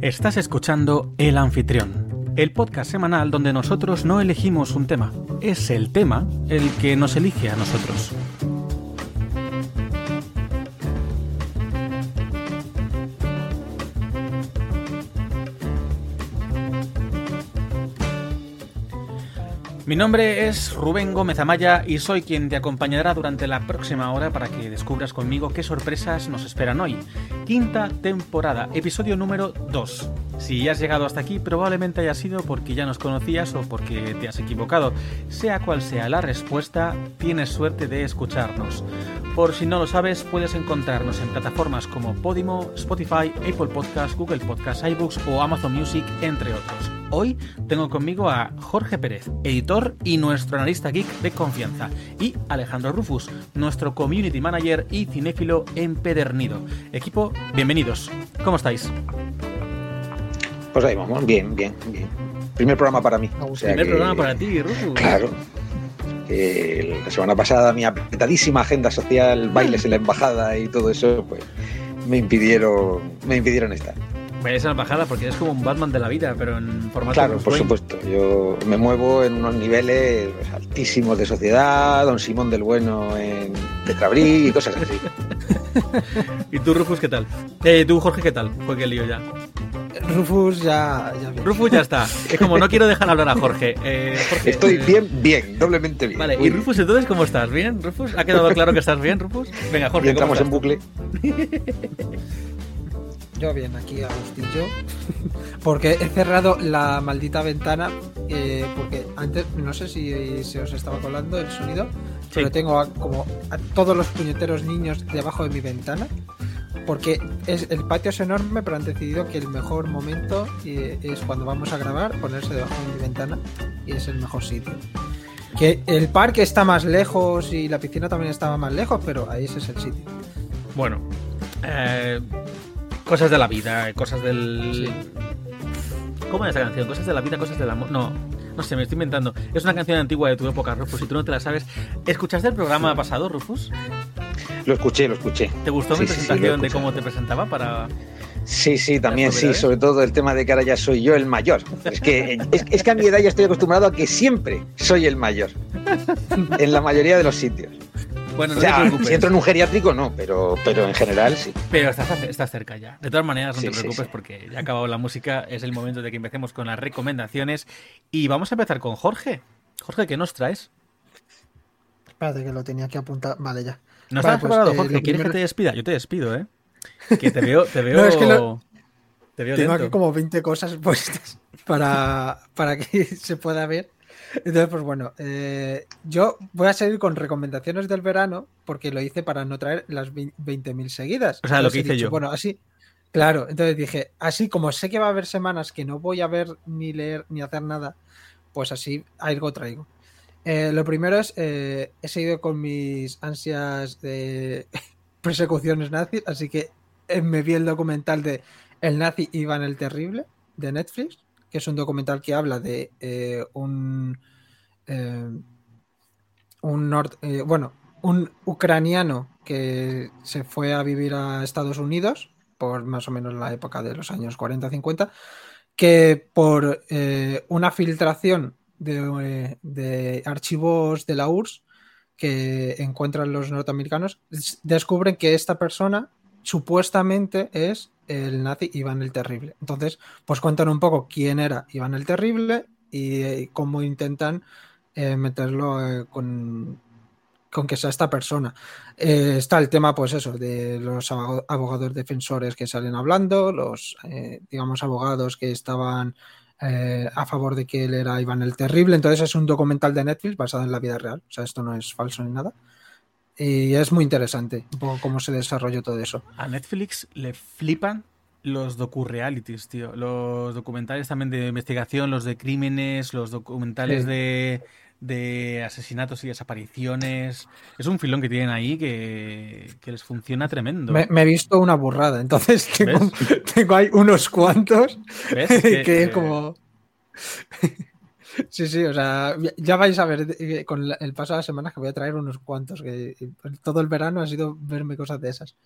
Estás escuchando El Anfitrión, el podcast semanal donde nosotros no elegimos un tema, es el tema el que nos elige a nosotros. Mi nombre es Rubén Gómez Amaya y soy quien te acompañará durante la próxima hora para que descubras conmigo qué sorpresas nos esperan hoy. Quinta temporada, episodio número 2. Si has llegado hasta aquí, probablemente haya sido porque ya nos conocías o porque te has equivocado. Sea cual sea la respuesta, tienes suerte de escucharnos. Por si no lo sabes, puedes encontrarnos en plataformas como Podimo, Spotify, Apple Podcasts, Google Podcasts, iBooks o Amazon Music, entre otros. Hoy tengo conmigo a Jorge Pérez, editor y nuestro analista geek de confianza, y Alejandro Rufus, nuestro community manager y cinéfilo empedernido. Equipo, bienvenidos. ¿Cómo estáis? Pues ahí vamos, bien, bien, bien. Primer programa para mí. Primer programa para ti, Rufus. Claro. la semana pasada mi apretadísima agenda social, bailes en la embajada y todo eso, pues me impidieron, me impidieron estar. Es la embajada porque es como un Batman de la vida, pero en formato. Claro, por supuesto. Yo me muevo en unos niveles altísimos de sociedad, Don Simón del Bueno en Tetrabrí y cosas así. ¿Y tú, Rufus, qué tal? Eh, tú, Jorge, ¿qué tal? Fue que lío ya. Rufus ya, ya Rufus ya está. Es como no quiero dejar hablar a Jorge. Eh, Estoy eh, bien, bien, doblemente bien. Vale, y Rufus, entonces, ¿cómo estás? ¿Bien, Rufus? ¿Ha quedado claro que estás bien, Rufus? Venga, Jorge. Y entramos en bucle. Yo bien, aquí a Agustillo. porque he cerrado la maldita ventana. Eh, porque antes, no sé si se os estaba colando el sonido. Pero tengo como a todos los puñeteros niños debajo de mi ventana. Porque es, el patio es enorme, pero han decidido que el mejor momento eh, es cuando vamos a grabar, ponerse debajo de mi ventana. Y es el mejor sitio. Que el parque está más lejos y la piscina también estaba más lejos, pero ahí ese es el sitio. Bueno, eh, Cosas de la vida, cosas del. ¿Cómo es esa canción? Cosas de la vida, cosas del amor. No, no sé, me estoy inventando. Es una canción antigua de tu época, Rufus, si tú no te la sabes. ¿Escuchaste el programa pasado, Rufus? Lo escuché, lo escuché. ¿Te gustó mi presentación de cómo te presentaba para.? Sí, sí, también sí, sobre todo el tema de que ahora ya soy yo el mayor. Es que, es que a mi edad ya estoy acostumbrado a que siempre soy el mayor. En la mayoría de los sitios. Bueno, no Si entro en un geriátrico, no, pero, pero en general sí. Pero estás, cerca ya. De todas maneras, no te preocupes porque ya ha acabado la música. Es el momento de que empecemos con las recomendaciones. Y vamos a empezar con Jorge. Jorge, ¿qué nos traes? Espérate que lo tenía que apuntar. Vale, ya. ¿No estás pues, preparado, eh, Jorge? ¿Quieres que te despida? Yo te despido, ¿eh? Que te veo. Te veo... es que te veo Tengo aquí como 20 cosas puestas para, para que se pueda ver. Entonces, pues bueno, eh, yo voy a seguir con recomendaciones del verano porque lo hice para no traer las 20.000 seguidas. O sea, lo que hice yo. Bueno, así, claro, entonces dije, así como sé que va a haber semanas que no voy a ver ni leer ni hacer nada, pues así algo traigo. Eh, lo primero es, eh, he seguido con mis ansias de persecuciones nazis, así que me vi el documental de El nazi Iván el Terrible de Netflix es un documental que habla de eh, un, eh, un eh, bueno, un ucraniano que se fue a vivir a Estados Unidos por más o menos la época de los años 40-50, que por una filtración de, de, archivos de la URSS que encuentran los norteamericanos, descubren que esta persona supuestamente es el nazi Iván el Terrible. Entonces, pues cuentan un poco quién era Iván el Terrible y, eh, cómo intentan eh, meterlo eh, con, con que sea esta persona. está el tema, pues eso, de los abogados defensores que salen hablando, los, digamos, abogados que estaban a favor de que él era Iván el Terrible. Entonces es un documental de Netflix basado en la vida real. O sea, esto no es falso ni nada. Y es muy interesante un poco cómo se desarrolló todo eso. A Netflix le flipan los docu-realities, tío. Los documentales también de investigación, los de crímenes, los documentales de, de, asesinatos y desapariciones. Es un filón que tienen ahí que, les funciona tremendo. Me, he visto una burrada, entonces tengo, tengo ahí unos cuantos que, es como... Sí, sí, o sea, ya vais a ver eh, con el paso de las semanas que voy a traer unos cuantos, que todo el verano ha sido verme cosas de esas.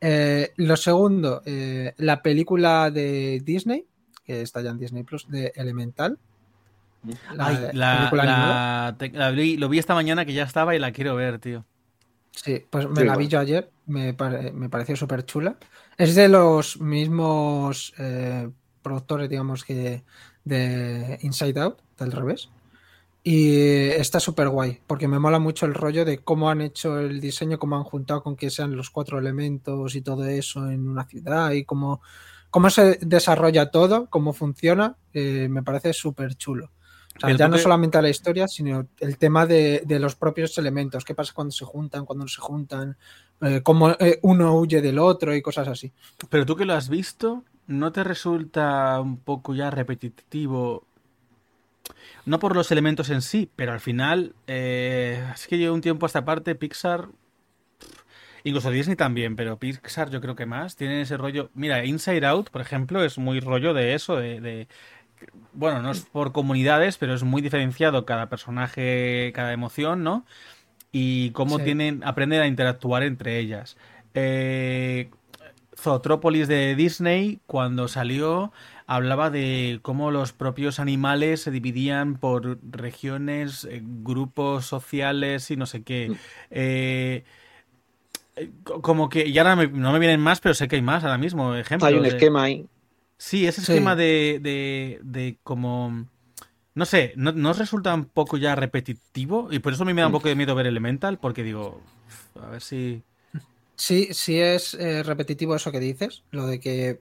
Eh, lo segundo, eh, la película de Disney, que está ya en Disney Plus, de Elemental. La, lo vi esta mañana que ya estaba y la quiero ver, tío. Sí, pues me la vi yo ayer, me, me pareció súper chula. Es de los mismos eh, productores, digamos, que de Inside Out, del revés. Y está súper guay, porque me mola mucho el rollo de cómo han hecho el diseño, cómo han juntado con que sean los cuatro elementos y todo eso en una ciudad y cómo, cómo se desarrolla todo, cómo funciona, eh, me parece súper chulo. ya no solamente la historia, sino el tema de, los propios elementos. ¿Qué pasa cuando se juntan, cuando no se juntan? Eh, cómo eh, uno huye del otro y cosas así. Pero tú que lo has visto, ¿no te resulta un poco ya repetitivo no por los elementos en sí, pero al final, eh, es que llevo un tiempo a esta parte, Pixar, incluso Disney también, pero Pixar yo creo que más, tiene ese rollo, mira, Inside Out, por ejemplo, es muy rollo de eso, de, bueno, no es por comunidades, pero es muy diferenciado cada personaje, cada emoción, ¿no? Y cómo tienen, aprenden a interactuar entre ellas. Eh, Zootrópolis de Disney, cuando salió, hablaba de cómo los propios animales se dividían por regiones, eh, grupos sociales y no sé qué. Mm. Eh, eh, como que, y ahora no me vienen más, pero sé que hay más ahora mismo. Ejemplos hay un esquema ahí. Sí, ese esquema de, de, de como... No sé, ¿no, ¿no resulta un poco ya repetitivo? Y por eso a mí me da un mm. poco de miedo ver Elemental, porque digo, a ver si... Sí, sí es repetitivo eso que dices, lo de que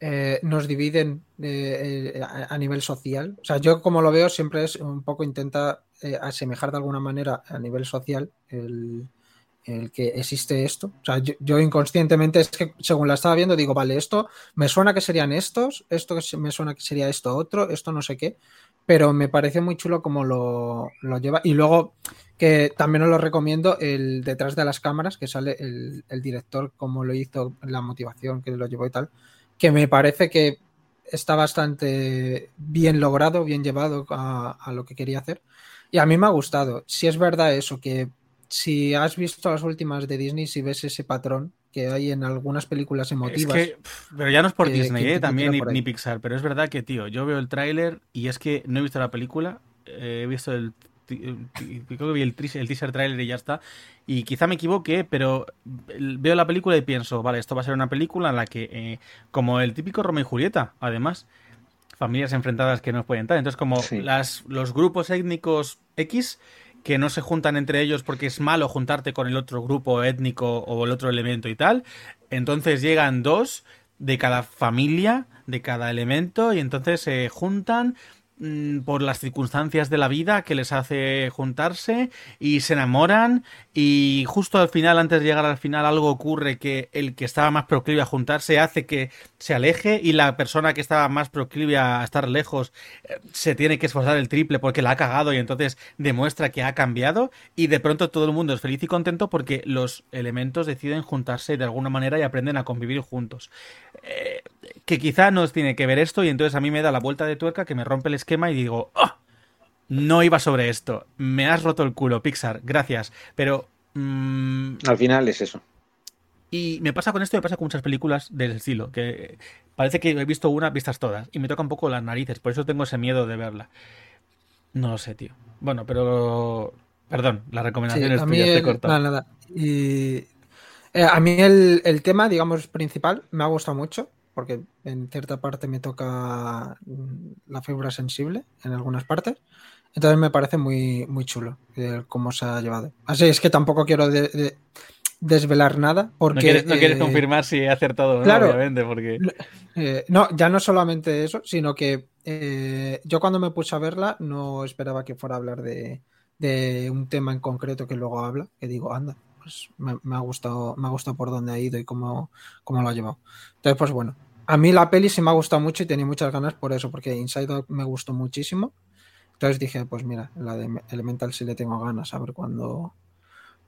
eh, nos dividen eh, eh, a, nivel social. O sea, yo como lo veo siempre es un poco intenta asemejar de alguna manera a nivel social el, que existe esto. O sea, yo, inconscientemente es que según la estaba viendo digo, vale, esto me suena que serían estos, esto me suena que sería esto otro, esto no sé qué, pero me parece muy chulo como lo, lleva. Y luego que también os lo recomiendo el detrás de las cámaras, que sale el, el director, como lo hizo, la motivación que lo llevó y tal que me parece que está bastante bien logrado, bien llevado a, lo que quería hacer. Y a mí me ha gustado. Si es verdad eso, que si has visto las últimas de Disney, si ves ese patrón que hay en algunas películas emotivas. pero ya no es por Disney, eh, también ni, Pixar, pero es verdad que, tío, yo veo el tráiler y es que no he visto la película, eh, he visto el creo que vi el, el teaser trailer y ya está. Y quizá me equivoque, pero veo la película y pienso, vale, esto va a ser una película en la que, eh, como el típico Romeo y Julieta, además, familias enfrentadas que no pueden entrar. Entonces, como las, los grupos étnicos X que no se juntan entre ellos porque es malo juntarte con el otro grupo étnico o el otro elemento y tal. Entonces llegan dos de cada familia, de cada elemento, y entonces se juntan por las circunstancias de la vida que les hace juntarse y se enamoran y justo al final, antes de llegar al final, algo ocurre que el que estaba más proclive a juntarse hace que se aleje y la persona que estaba más proclive a estar lejos eh, se tiene que esforzar el triple porque la ha cagado y entonces demuestra que ha cambiado y de pronto todo el mundo es feliz y contento porque los elementos deciden juntarse de alguna manera y aprenden a convivir juntos. Eh, que quizá no tiene que ver esto y entonces a mí me da la vuelta de tuerca que me rompe el esquema y digo, ¡Oh! no iba sobre esto, me has roto el culo, Pixar, gracias, pero... Mm, Al final es eso. Y me pasa con esto, me pasa con muchas películas del estilo, que parece que he visto una, vistas todas, y me toca un poco las narices, por eso tengo ese miedo de verla. No lo sé, tío. Bueno, pero... Perdón, la recomendación es tuya, Nada, nada. Y... Eh, a mí el, el tema, digamos, principal me ha gustado mucho porque en cierta parte me toca mm, la fibra sensible en algunas partes. Entonces me parece muy, muy chulo cómo se ha llevado. Así es que tampoco quiero desvelar nada. Porque, no quieres, eh, confirmar si he acertado claro, obviamente. Porque... Eh, no, ya no solamente eso, sino que eh, yo cuando me puse a verla no esperaba que fuera a hablar de, de un tema en concreto que luego habla. Que digo, anda, pues me, ha gustado, me ha gustado por dónde ha ido y cómo, cómo lo ha llevado. Entonces, pues bueno, a mí la peli sí me ha gustado mucho y tenía muchas ganas por eso, porque Inside Out me gustó muchísimo. Entonces dije, pues mira, la de Elemental sí le tengo ganas a ver cuándo,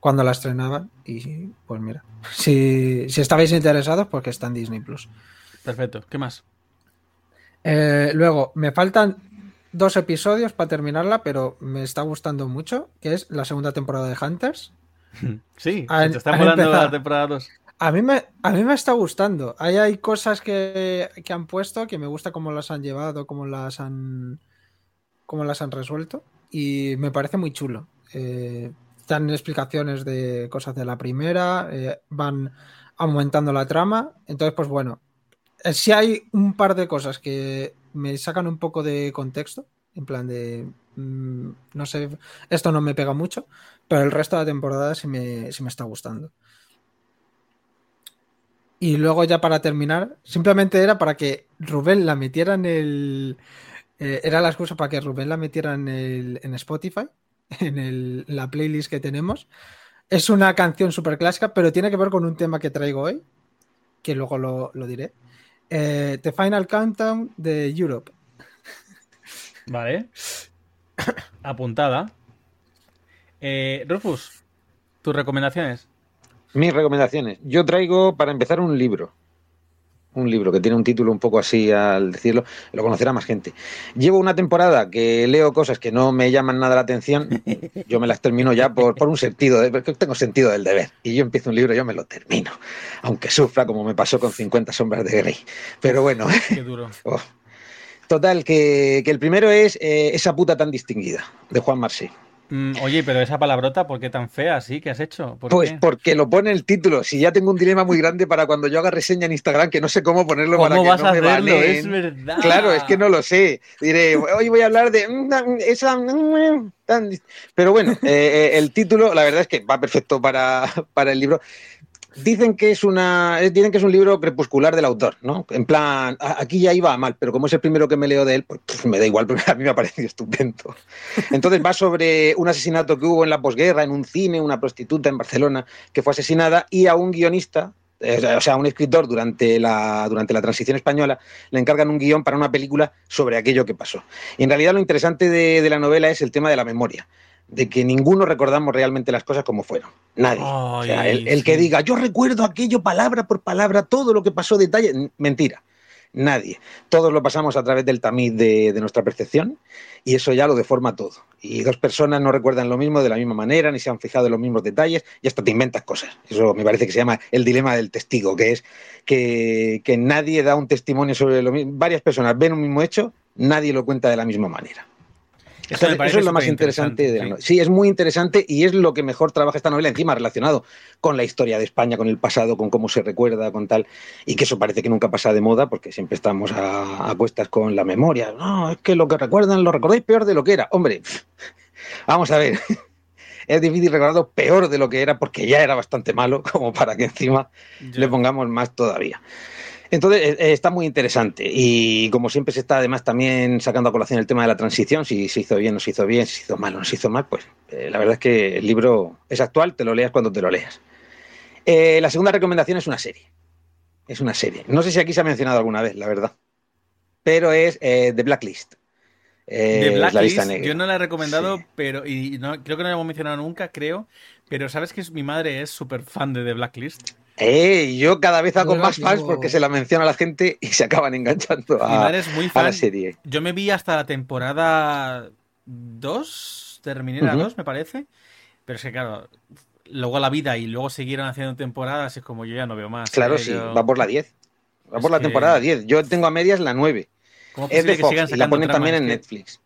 cuando la estrenaban. Y pues mira, si, si estabais interesados, porque está en Disney Plus. Perfecto, ¿qué más? Eh, luego, me faltan dos episodios para terminarla, pero me está gustando mucho, que es la segunda temporada de Hunters. Sí, te está volando la temporada 2. A mí me, a mí me está gustando. Ahí hay cosas que, han puesto que me gusta cómo las han llevado, cómo las han, cómo las han resuelto. Y me parece muy chulo. Eh, dan explicaciones de cosas de la primera, eh, van aumentando la trama. Entonces, pues bueno, eh, si hay un par de cosas que me sacan un poco de contexto, en plan de, mm, no sé, esto no me pega mucho, pero el resto de la temporada sí me, sí me está gustando. Y luego ya para terminar, simplemente era para que Rubén la metiera en el... Eh, era la excusa para que Rubén la metiera en, el, en Spotify, en el, la playlist que tenemos. Es una canción súper clásica, pero tiene que ver con un tema que traigo hoy, que luego lo, diré. Eh, The Final Countdown de Europe. Vale. Apuntada. Eh, Rufus, tus recomendaciones. Mis recomendaciones. Yo traigo para empezar un libro. Un libro que tiene un título un poco así al decirlo, lo conocerá más gente. Llevo una temporada que leo cosas que no me llaman nada la atención. Yo me las termino ya por, por un sentido, de, porque tengo sentido del deber. Y yo empiezo un libro, yo me lo termino. Aunque sufra como me pasó con 50 sombras de Grey. Pero bueno. Qué duro. Oh. Total, que, el primero es eh, Esa puta tan distinguida, de Juan Marsé. Mm, oye, pero esa palabrota, ¿por qué tan fea así que has hecho? pues porque lo pone el título. Si ya tengo un dilema muy grande para cuando yo haga reseña en Instagram, que no sé cómo ponerlo para que no a me hacerlo? Es verdad. Claro, es que no lo sé. Diré, hoy voy a hablar de esa. Pero bueno, eh, eh, el título, la verdad es que va perfecto para, para el libro dicen que es una dicen que es un libro crepuscular del autor, ¿no? En plan, aquí ya iba mal, pero como es el primero que me leo de él, pues me da igual, porque a mí me ha parecido estupendo. Entonces va sobre un asesinato que hubo en la posguerra, en un cine, una prostituta en Barcelona que fue asesinada y a un guionista eh, o sea, un escritor durante la, durante la transición española le encargan un guion para una película sobre aquello que pasó. Y en realidad lo interesante de la novela es el tema de la memoria de que ninguno recordamos realmente las cosas como fueron. Nadie. o sea, el, que diga, yo recuerdo aquello palabra por palabra, todo lo que pasó, detalle, mentira. Nadie. Todos lo pasamos a través del tamiz de, nuestra percepción y eso ya lo deforma todo. Y dos personas no recuerdan lo mismo de la misma manera, ni se han fijado en los mismos detalles y hasta te inventas cosas. Eso me parece que se llama el dilema del testigo, que es que, que nadie da un testimonio sobre lo mismo. Varias personas ven un mismo hecho, nadie lo cuenta de la misma manera. Eso, es lo más interesante, de la novela. Sí, es muy interesante y es lo que mejor trabaja esta novela, encima relacionado con la historia de España, con el pasado, con cómo se recuerda, con tal. Y que eso parece que nunca pasa de moda porque siempre estamos a, cuestas con la memoria. No, es que lo que recuerdan lo recordáis peor de lo que era. Hombre, vamos a ver. es difícil recordarlo peor de lo que era porque ya era bastante malo, como para que encima le pongamos más todavía. Entonces, eh, eh, está muy interesante. Y como siempre se está además también sacando a colación el tema de la transición, si se hizo bien, no se hizo bien, si se hizo mal o no se hizo mal, pues eh, la verdad es que el libro es actual, te lo leas cuando te lo leas. la segunda recomendación es una serie. Es una serie. No sé si aquí se ha mencionado alguna vez, la verdad. Pero es The Blacklist. The Blacklist, yo no la he recomendado, pero y no, creo que no la hemos mencionado nunca, creo. Pero sabes que mi madre es súper fan de The Blacklist. Eh, yo cada vez hago más fans porque se la menciona a la gente y se acaban enganchando a, la serie. Yo me vi hasta la temporada 2, terminé la 2, me parece. Pero es que, claro, luego la vida y luego siguieron haciendo temporadas, es como yo ya no veo más. Claro, sí, va por la 10. Va por la temporada 10. Yo tengo a medias la 9. Es de Fox y la ponen también en Netflix.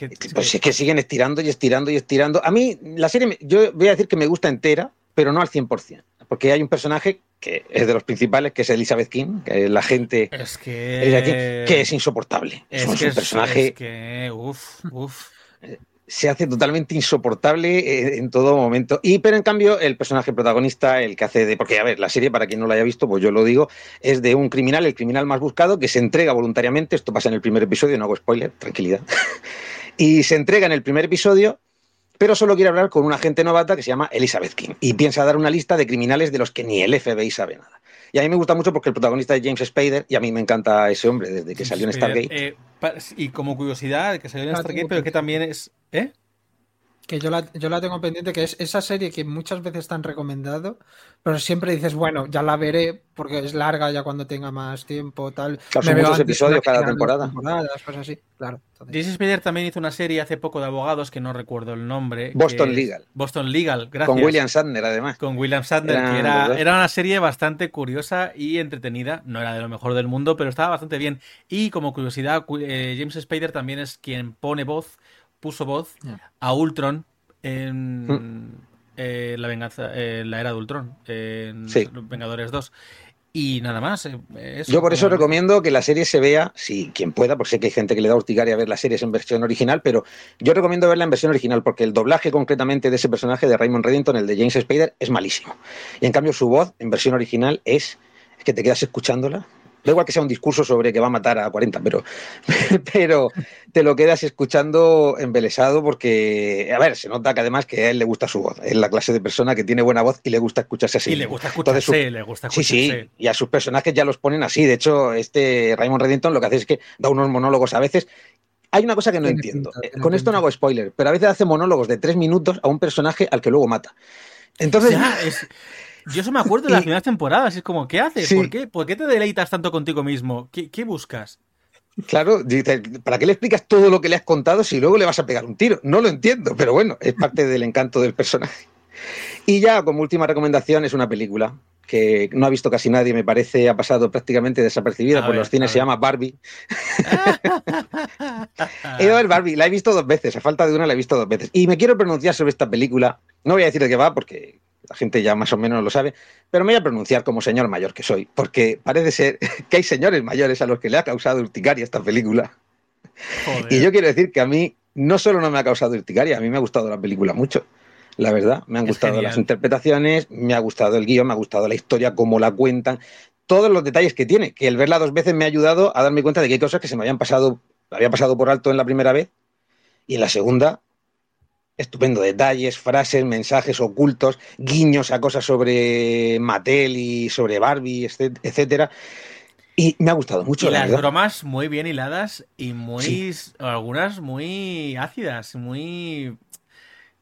Es que, pues es que siguen estirando y estirando y estirando. A mí, la serie, yo voy a decir que me gusta entera, pero no al 100% porque hay un personaje que es de los principales, que es Elizabeth King, que es la gente es que... que es insoportable. Es, un personaje que, uf, uf. se hace totalmente insoportable eh, en todo momento. Y pero en cambio el personaje protagonista, el que hace de, porque a ver, la serie para quien no la haya visto, pues yo lo digo, es de un criminal, el criminal más buscado, que se entrega voluntariamente. Esto pasa en el primer episodio, no hago spoiler, tranquilidad. y se entrega en el primer episodio pero solo quiere hablar con una agente novata que se llama Elizabeth King y piensa dar una lista de criminales de los que ni el FBI sabe nada. Y a mí me gusta mucho porque el protagonista es James Spader y a mí me encanta ese hombre desde que salió en Stargate. Eh, y como curiosidad, que salió en ah, Stargate, pero que también es... ¿Eh? Que yo la, yo la tengo pendiente, que es esa serie que muchas veces te han recomendado, pero siempre dices, bueno, ya la veré porque es larga ya cuando tenga más tiempo, tal. Claro, son muchos episodios cada temporada. Cosas así, claro. Spider también hizo una serie hace poco de abogados que no recuerdo el nombre. Boston Legal. Boston Legal, gracias. Con William Sandner, además. Con William Sandner, que era, era una serie bastante curiosa y entretenida. No era de lo mejor del mundo, pero estaba bastante bien. Y como curiosidad, eh, James Spider también es quien pone voz puso voz a Ultron en mm. eh, la venganza, eh, la era de Ultron, en Los Vengadores 2. Y nada más. Eh, Yo por eso recomiendo que la serie se vea, si quien pueda, porque sé que hay gente que le da urticaria a ver las series en versión original, pero yo recomiendo verla en versión original porque el doblaje concretamente de ese personaje de Raymond Reddington, el de James Spader, es malísimo. Y en cambio su voz en versión original es, es que te quedas escuchándola Da igual que sea un discurso sobre que va a matar a 40, pero, pero te lo quedas escuchando embelesado porque, a ver, se nota que además que a él le gusta su voz. Es la clase de persona que tiene buena voz y le gusta escucharse así. Y le gusta escucharse, le gusta escucharse. Sí, sí, y a sus personajes ya los ponen así. De hecho, este Raymond Reddington lo que hace es que da unos monólogos a veces hay una cosa que no entiendo. Con esto no hago spoiler, pero a veces hace monólogos de tres minutos a un personaje al que luego mata. Entonces. Yo eso me acuerdo de las primeras temporadas. Es como, ¿qué haces? ¿Por, qué? ¿Por qué te deleitas tanto contigo mismo? ¿Qué, buscas? Claro, ¿para qué le explicas todo lo que le has contado si luego le vas a pegar un tiro? No lo entiendo, pero bueno, es parte del encanto del personaje. Y ya como última recomendación es una película que no ha visto casi nadie, me parece, ha pasado prácticamente desapercibida por los cines, se llama Barbie. he ido a ver Barbie, la he visto dos veces, a falta de una la he visto dos veces. Y me quiero pronunciar sobre esta película, no voy a decir de qué va porque la gente ya más o menos lo sabe, pero me voy a pronunciar como señor mayor que soy, porque parece ser que hay señores mayores a los que le ha causado urticaria esta película. Y yo quiero decir que a mí no solo no me ha causado urticaria, a mí me ha gustado la película mucho. La verdad, me han gustado las interpretaciones, me ha gustado el guion, me ha gustado la historia, cómo la cuentan, todos los detalles que tiene, que el verla dos veces me ha ayudado a darme cuenta de que hay cosas que se me habían pasado, había pasado por alto en la primera vez y en la segunda estupendo. Detalles, frases, mensajes ocultos, guiños a cosas sobre Mattel y sobre Barbie, etcétera. Y me ha gustado mucho. Y las bromas muy bien hiladas y muy. algunas muy ácidas, muy.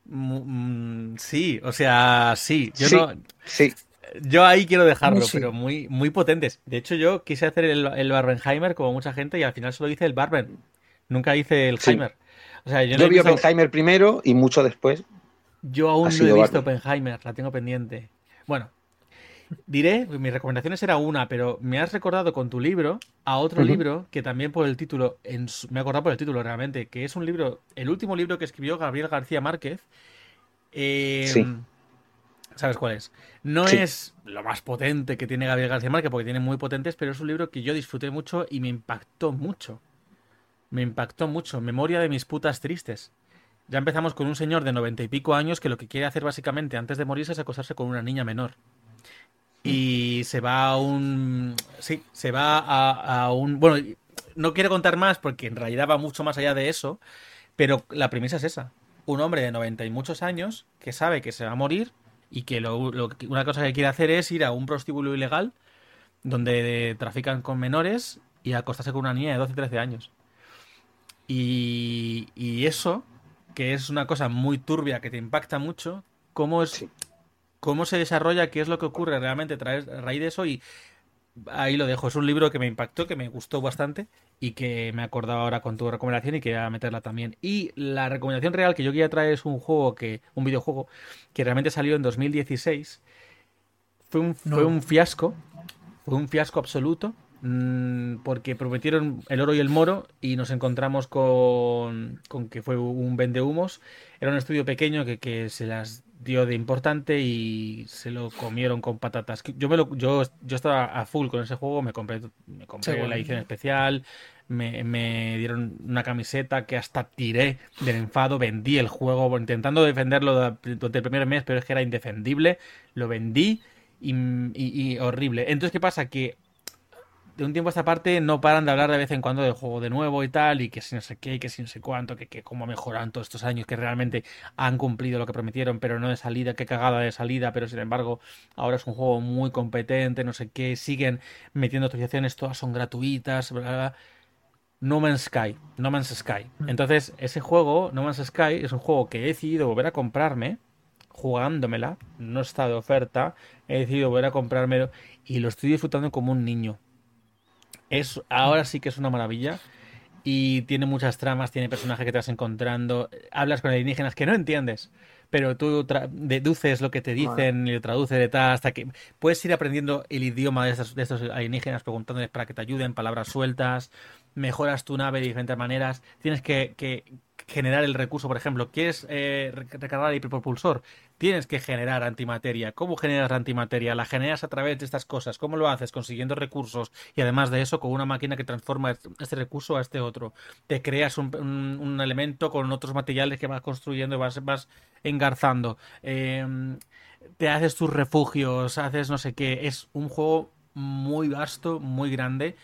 Mm, sí, o sea, sí. Yo no. Sí. Yo ahí quiero dejarlo, pero muy, muy potentes. De hecho, yo quise hacer el, el Barbenheimer como mucha gente y al final solo hice el Barben. Nunca hice el Heimer yo, vi Oppenheimer primero y mucho después. Yo aún no he visto Oppenheimer, la tengo pendiente. Bueno, diré, mis recomendaciones era una, pero me has recordado con tu libro a otro libro que también por el título, me he acordado por el título realmente, que es un libro, el último libro que escribió Gabriel García Márquez. Em, sí. ¿Sabes cuál es? No es lo más potente que tiene Gabriel García Márquez, porque tiene muy potentes, pero es un libro que yo disfruté mucho y me impactó mucho me impactó mucho. Memoria de mis putas tristes. Ya empezamos con un señor de noventa y pico años que lo que quiere hacer básicamente antes de morirse es acostarse con una niña menor. Y se va a un... Sí, se va a, un... Bueno, no quiero contar más porque en realidad va mucho más allá de eso, pero la premisa es esa. Un hombre de noventa y muchos años que sabe que se va a morir y que lo, una cosa que quiere hacer es ir a un prostíbulo ilegal donde trafican con menores y acostarse con una niña de 12 y 13 años. Y, eso, que es una cosa muy turbia que te impacta mucho, cómo es cómo se desarrolla, qué es lo que ocurre realmente a raíz de eso y ahí lo dejo. Es un libro que me impactó, que me gustó bastante y que me he acordado ahora con tu recomendación y quería meterla también. Y la recomendación real que yo quería traer es un juego que, un videojuego que realmente salió en 2016. Fue un, fue un fiasco, fue un fiasco absoluto. Mm, porque prometieron el oro y el moro y nos encontramos con, con que fue un vendehumos. Era un estudio pequeño que, que, se las dio de importante y se lo comieron con patatas. Yo, me lo, yo, yo estaba a full con ese juego, me compré, me compré la edición especial, me, me, dieron una camiseta que hasta tiré del enfado, vendí el juego intentando defenderlo durante el primer mes, pero es que era indefendible, lo vendí y, y horrible. Entonces, ¿qué pasa? Que de un tiempo a esta parte no paran de hablar de vez en cuando del juego de nuevo y tal, y que si no sé qué, que si no sé cuánto, que, que cómo mejoran todos estos años, que realmente han cumplido lo que prometieron, pero no de salida, qué cagada de salida, pero sin embargo ahora es un juego muy competente, no sé qué, siguen metiendo actualizaciones, todas son gratuitas, bla, bla, No Man's Sky. No Man's Sky. Mm. Entonces, ese juego, No Man's Sky, es un juego que he decidido volver a comprarme, jugándomela, no está de oferta, he decidido volver a comprármelo y lo estoy disfrutando como un niño. Es, ahora sí que es una maravilla y tiene muchas tramas, tiene personajes que te vas encontrando, hablas con alienígenas que no entiendes, pero tú deduces lo que te dicen y lo traduces de tal hasta que puedes ir aprendiendo el idioma de estos, de estos alienígenas preguntándoles para que te ayuden, palabras sueltas, mejoras tu nave de diferentes maneras, tienes que, generar el recurso, por ejemplo, ¿quieres eh, recargar el hiperpropulsor? Tienes que generar antimateria. ¿Cómo generas antimateria? La generas a través de estas cosas. ¿Cómo lo haces? Consiguiendo recursos y además de eso con una máquina que transforma este recurso a este otro. Te creas un, elemento con otros materiales que vas construyendo y vas, vas engarzando. Em, te haces tus refugios, haces no sé qué. Es un juego muy vasto, muy grande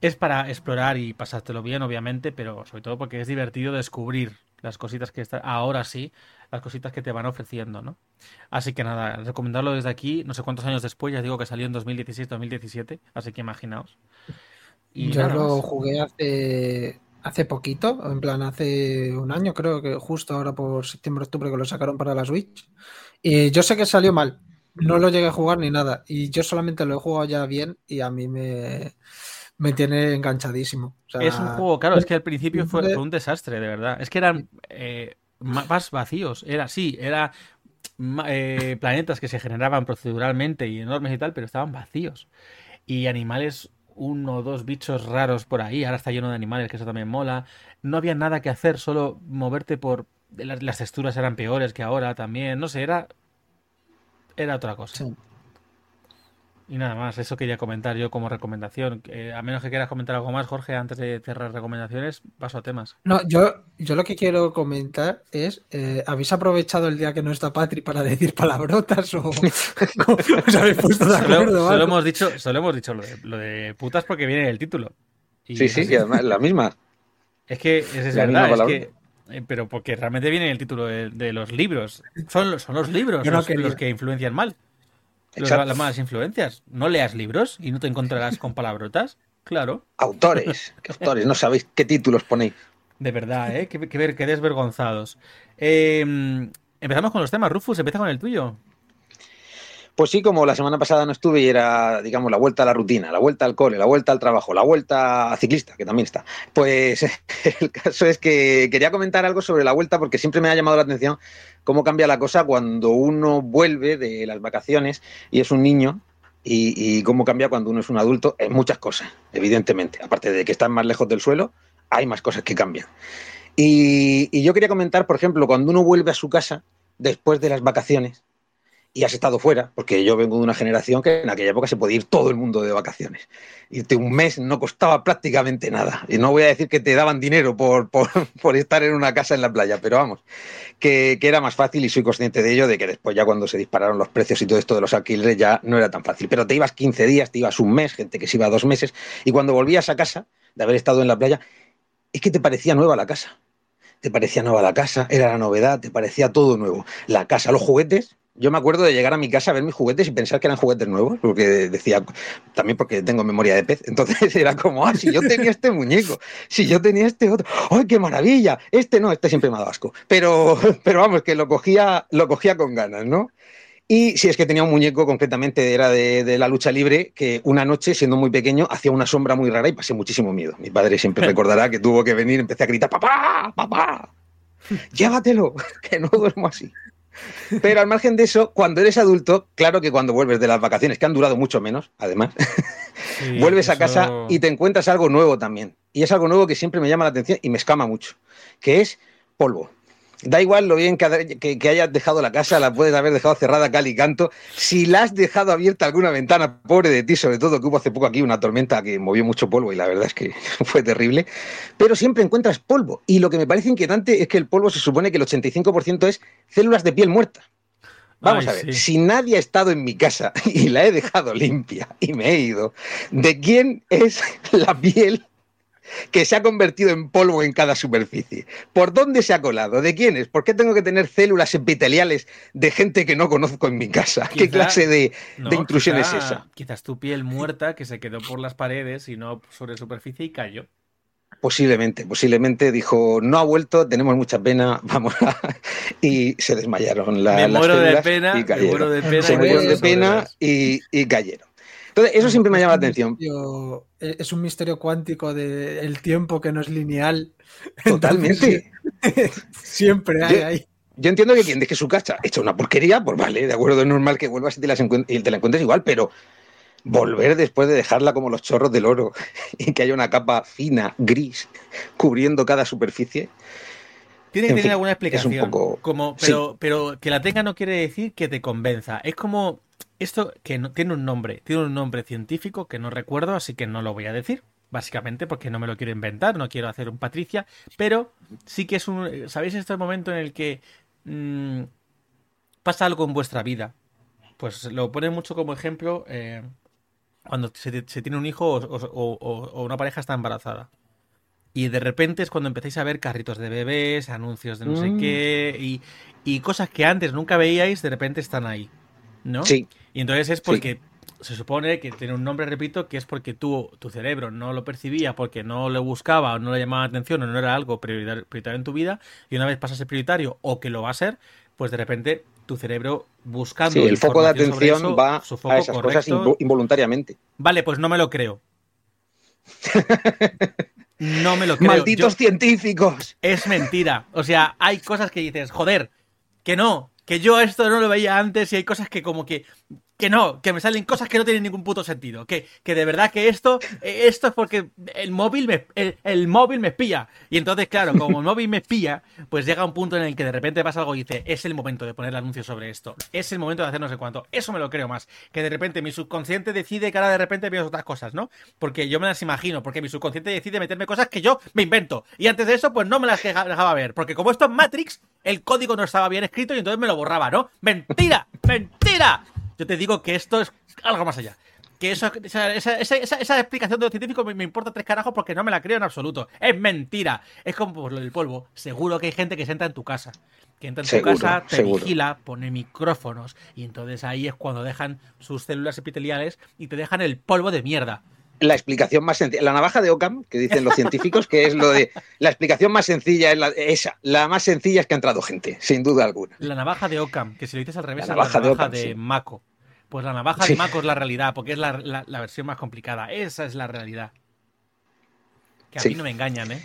es para explorar y pasártelo bien, obviamente, pero sobre todo porque es divertido descubrir las cositas que están, ahora sí, las cositas que te van ofreciendo, ¿no? Así que nada, recomendarlo desde aquí, no sé cuántos años después, ya digo que salió en 2016-2017, así que imaginaos. Y Yo lo jugué hace, hace poquito, en plan hace un año, creo que justo ahora por septiembre-octubre que lo sacaron para la Switch. Y yo sé que salió mal, no lo llegué a jugar ni nada, y yo solamente lo he jugado ya bien y a mí me me tiene enganchadísimo. es un juego, claro, es que al principio fue, un desastre, de verdad. Es que eran eh, más vacíos, era así, era eh, planetas que se generaban proceduralmente y enormes y tal, pero estaban vacíos. Y animales, uno o dos bichos raros por ahí, ahora está lleno de animales, que eso también mola. No había nada que hacer, solo moverte por... Las, texturas eran peores que ahora también, no sé, era... Era otra cosa. Y nada más, eso quería comentar yo como recomendación. a menos que quieras comentar algo más, Jorge, antes de cerrar recomendaciones, paso a temas. No, yo, yo lo que quiero comentar es, eh, ¿habéis aprovechado el día que no está Patri para decir palabrotas o os habéis puesto de acuerdo? Solo, hemos dicho, solo hemos dicho lo de, putas porque viene el título. sí, sí, y además la misma. Es que es, verdad, es que, eh, pero porque realmente viene el título de, los libros. Son, son los libros los que influencian mal las malas influencias. No leas libros y no te encontrarás con palabrotas. Claro. Autores. autores? No sabéis qué títulos ponéis. De verdad, ¿eh? Qué, ver, qué desvergonzados. Em, empezamos con los temas. Rufus, empieza con el tuyo. Pues sí, como la semana pasada no estuve y era, digamos, la vuelta a la rutina, la vuelta al cole, la vuelta al trabajo, la vuelta a ciclista, que también está. Pues el caso es que quería comentar algo sobre la vuelta porque siempre me ha llamado la atención cómo cambia la cosa cuando uno vuelve de las vacaciones y es un niño y, cómo cambia cuando uno es un adulto en muchas cosas, evidentemente. Aparte de que están más lejos del suelo, hay más cosas que cambian. Y, y yo quería comentar, por ejemplo, cuando uno vuelve a su casa después de las vacaciones, y has estado fuera, porque yo vengo de una generación que en aquella época se podía ir todo el mundo de vacaciones. Irte un mes no costaba prácticamente nada. Y no voy a decir que te daban dinero por, por, estar en una casa en la playa, pero vamos, que, que, era más fácil y soy consciente de ello, de que después ya cuando se dispararon los precios y todo esto de los alquileres ya no era tan fácil. Pero te ibas 15 días, te ibas un mes, gente que se iba dos meses, y cuando volvías a casa, de haber estado en la playa, es que te parecía nueva la casa. Te parecía nueva la casa, era la novedad, te parecía todo nuevo. La casa, los juguetes, yo me acuerdo de llegar a mi casa a ver mis juguetes y pensar que eran juguetes nuevos, porque decía, también porque tengo memoria de pez, entonces era como, ah, si yo tenía este muñeco, si yo tenía este otro, ¡ay, qué maravilla! Este no, este siempre me ha dado asco, pero, pero vamos, que lo cogía, lo cogía con ganas, ¿no? Y si es que tenía un muñeco, concretamente era de, de, la lucha libre, que una noche, siendo muy pequeño, hacía una sombra muy rara y pasé muchísimo miedo. Mi padre siempre recordará que tuvo que venir, empecé a gritar, papá, papá, llévatelo, que no duermo así. Pero al margen de eso, cuando eres adulto, claro que cuando vuelves de las vacaciones, que han durado mucho menos, además, vuelves a casa y te encuentras algo nuevo también. Y es algo nuevo que siempre me llama la atención y me escama mucho, que es polvo. Da igual lo bien que, hayas dejado la casa, la puedes haber dejado cerrada cal y canto. Si la has dejado abierta alguna ventana, pobre de ti, sobre todo que hubo hace poco aquí una tormenta que movió mucho polvo y la verdad es que fue terrible. Pero siempre encuentras polvo. Y lo que me parece inquietante es que el polvo se supone que el 85% es células de piel muerta. Vamos a ver, si nadie ha estado en mi casa y la he dejado limpia y me he ido, ¿de quién es la piel que se ha convertido en polvo en cada superficie. ¿Por dónde se ha colado? ¿De quién es? ¿Por qué tengo que tener células epiteliales de gente que no conozco en mi casa? ¿Qué clase de, intrusión es esa? Quizás tu piel muerta que se quedó por las paredes y no sobre superficie y cayó. Posiblemente, posiblemente dijo, no ha vuelto, tenemos mucha pena, vamos a... Y se desmayaron la, me muero de pena, y cayeron. de pena, se murieron de pena y, y, cayeron. Entonces, eso siempre me llama la atención. Es un misterio cuántico del tiempo que no es lineal. Totalmente. siempre hay ahí. Yo entiendo que quien deje su casa hecho una porquería, pues vale, de acuerdo, es normal que vuelvas y te, y te la encuentres igual, pero volver después de dejarla como los chorros del oro y que haya una capa fina, gris, cubriendo cada superficie. Tiene que tener alguna explicación. como, pero, pero que la tenga no quiere decir que te convenza. Es como esto que no, tiene un nombre, tiene un nombre científico que no recuerdo, así que no lo voy a decir. Básicamente porque no me lo quiero inventar, no quiero hacer un Patricia, pero sí que es un. ¿Sabéis este momento en el que mm, pasa algo en vuestra vida? Pues lo pone mucho como ejemplo eh, cuando se, tiene un hijo o, una pareja está embarazada. Y de repente es cuando empezáis a ver carritos de bebés, anuncios de no sé mm. qué, y, cosas que antes nunca veíais, de repente están ahí. ¿No? Sí. Y entonces es porque se supone que tiene un nombre, repito, que es porque tú, tu cerebro no lo percibía, porque no lo buscaba, o no le llamaba atención, o no era algo prioritario, prioritario en tu vida, y una vez pasa a ser prioritario, o que lo va a ser, pues de repente tu cerebro buscando. Sí, el foco de atención va a esas cosas involuntariamente. Vale, pues no me lo creo. No me lo creo. Malditos científicos. Es mentira. O sea, hay cosas que dices, joder, que no, que yo esto no lo veía antes y hay cosas que como que que no, que me salen cosas que no tienen ningún puto sentido. Que, que de verdad que esto, eh, esto es porque el móvil me, el, móvil me espía. Y entonces, claro, como el móvil me espía, pues llega un punto en el que de repente pasa algo y dice, es el momento de poner el anuncio sobre esto. Es el momento de hacer no sé cuánto. Eso me lo creo más. Que de repente mi subconsciente decide que ahora de repente veo otras cosas, ¿no? Porque yo me las imagino, porque mi subconsciente decide meterme cosas que yo me invento. Y antes de eso, pues no me las dejaba ver. Porque como esto es Matrix, el código no estaba bien escrito y entonces me lo borraba, ¿no? ¡Mentira! ¡Mentira! Yo te digo que esto es algo más allá. Que eso, esa, esa, explicación de los científicos me, importa tres carajos porque no me la creo en absoluto. Es mentira. Es como lo del polvo. Seguro que hay gente que se entra en tu casa. Que entra en tu casa, te vigila, pone micrófonos. Y entonces ahí es cuando dejan sus células epiteliales y te dejan el polvo de mierda la explicación más sencilla, la navaja de Ockham, que dicen los científicos, que es lo de la explicación más sencilla es la, esa, la más sencilla es que ha entrado gente, sin duda alguna. La navaja de Ockham, que si lo dices al revés, la navaja, la navaja de, Mako. Pues la navaja de Mako es la realidad, porque es la, versión más complicada. Esa es la realidad. Que a mí no me engañan, ¿eh?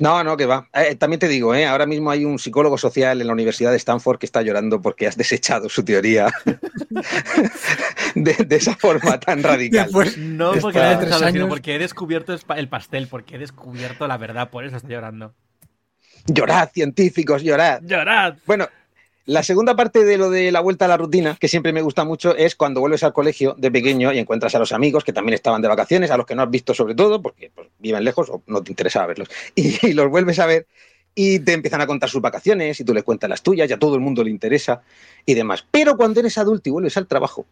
No, no, que va. Eh, también te digo, ¿eh? ahora mismo hay un psicólogo social en la Universidad de Stanford que está llorando porque has desechado su teoría de, esa forma tan radical. no porque la he sino porque he descubierto el pastel, porque he descubierto la verdad, por eso está llorando. Llorad, científicos, llorad. Llorad. Bueno, la segunda parte de lo de la vuelta a la rutina, que siempre me gusta mucho, es cuando vuelves al colegio de pequeño y encuentras a los amigos que también estaban de vacaciones, a los que no has visto sobre todo, porque pues, viven lejos o no te interesa verlos, y, los vuelves a ver y te empiezan a contar sus vacaciones y tú les cuentas las tuyas, ya a todo el mundo le interesa y demás. Pero cuando eres adulto y vuelves al trabajo,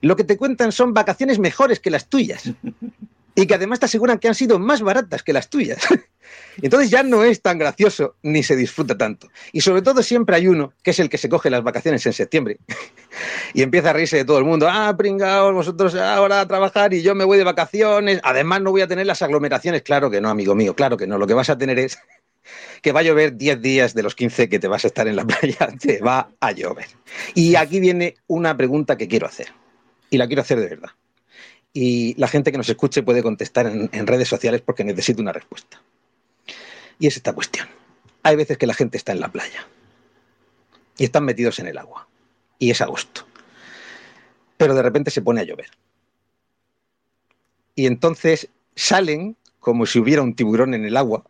lo que te cuentan son vacaciones mejores que las tuyas y que además te aseguran que han sido más baratas que las tuyas. Entonces ya no es tan gracioso ni se disfruta tanto. Y sobre todo siempre hay uno, que es el que se coge las vacaciones en septiembre y empieza a reírse de todo el mundo. Ah, pringaos, vosotros ahora a trabajar y yo me voy de vacaciones. Además no voy a tener las aglomeraciones. Claro que no, amigo mío, claro que no. Lo que vas a tener es que va a llover 10 días de los 15 que te vas a estar en la playa. Te va a llover. Y aquí viene una pregunta que quiero hacer. Y la quiero hacer de verdad y la gente que nos escuche puede contestar en, redes sociales porque necesito una respuesta. Y es esta cuestión. Hay veces que la gente está en la playa y están metidos en el agua y es agosto, pero de repente se pone a llover. Y entonces salen como si hubiera un tiburón en el agua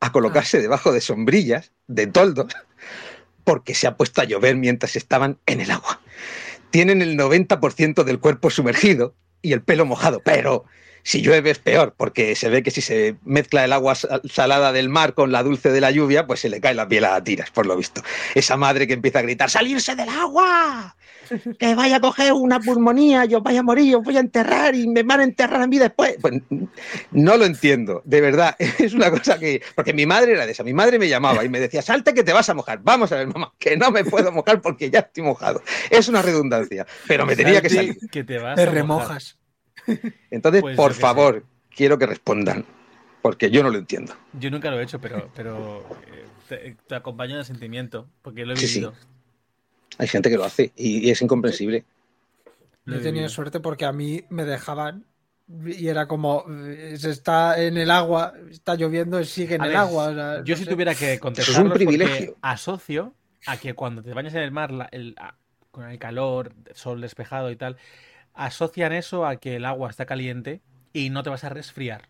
a colocarse debajo de sombrillas, de toldos, porque se ha puesto a llover mientras estaban en el agua. Tienen el 90% del cuerpo sumergido y el pelo mojado, pero si llueve es peor, porque se ve que si se mezcla el agua salada del mar con la dulce de la lluvia, pues se le cae la piel a tiras, por lo visto. Esa madre que empieza a gritar, ¡salirse del agua! Que vaya a coger una pulmonía, yo vaya a morir, yo voy a enterrar y me van a enterrar a mí después. Pues no lo entiendo, de verdad. Es una cosa que. Porque mi madre era de esa. Mi madre me llamaba y me decía, salte que te vas a mojar. Vamos a ver, mamá, que no me puedo mojar porque ya estoy mojado. Es una redundancia, pero me tenía que salir. Que te, vas te remojas. Entonces, pues por favor, quiero que respondan. porque yo no lo entiendo. Yo nunca lo he hecho, pero, pero eh, te, acompaño en el sentimiento, porque lo he vivido. Hay gente que lo hace y, es incomprensible. Yo he tenido suerte porque a mí me dejaban y era como se está en el agua, está lloviendo, sigue en el agua. yo si tuviera que contestar, es un privilegio. Asocio a que cuando te bañas en el mar, con el calor, sol despejado y tal, asocian eso a que el agua está caliente y no te vas a resfriar.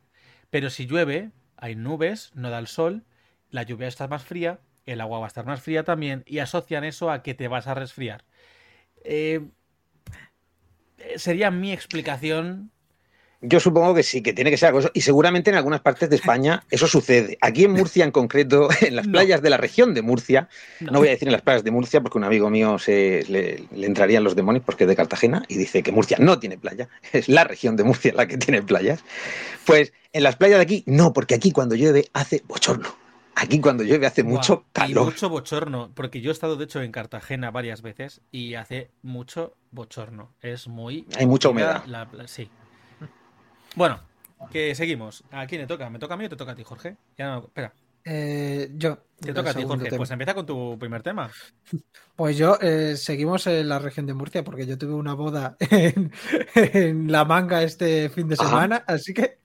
Pero si llueve, hay nubes, no da el sol, la lluvia está más fría, el agua va a estar más fría también y asocian eso a que te vas a resfriar. Eh, sería mi explicación yo supongo que sí, que tiene que ser algo eso. Y seguramente en algunas partes de España eso sucede. Aquí en Murcia, en concreto, en las playas de la región de Murcia, no. voy a decir en las playas de Murcia porque un amigo mío se, le, entrarían los demonios porque es de Cartagena y dice que Murcia no tiene playa. Es la región de Murcia la que tiene playas. Pues en las playas de aquí, no, porque aquí cuando llueve hace bochorno. Aquí cuando llueve hace mucho calor. mucho bochorno, porque yo he estado de hecho en Cartagena varias veces y hace mucho bochorno. Es muy... Hay mucha humedad. sí, bueno, que seguimos. ¿A quién le toca? ¿Me toca a mí o te toca a ti, Jorge? Ya no, espera. Eh, yo. Te toca a ti, Jorge. Pues empieza con tu primer tema. Pues yo, eh, seguimos en la región de Murcia, porque yo tuve una boda en, La Manga este fin de semana, así que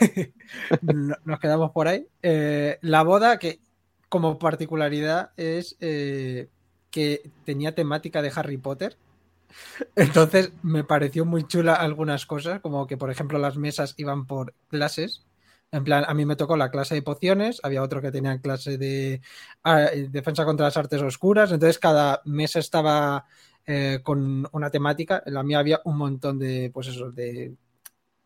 nos quedamos por ahí. Eh, la boda, que como particularidad es que tenía temática de Harry Potter. Entonces me pareció muy chula algunas cosas, como que por ejemplo las mesas iban por clases. En plan, a mí me tocó la clase de pociones, había otro que tenía clase de ah, defensa contra las artes oscuras, entonces cada mesa estaba eh, con una temática. En la mía había un montón de, pues eso, de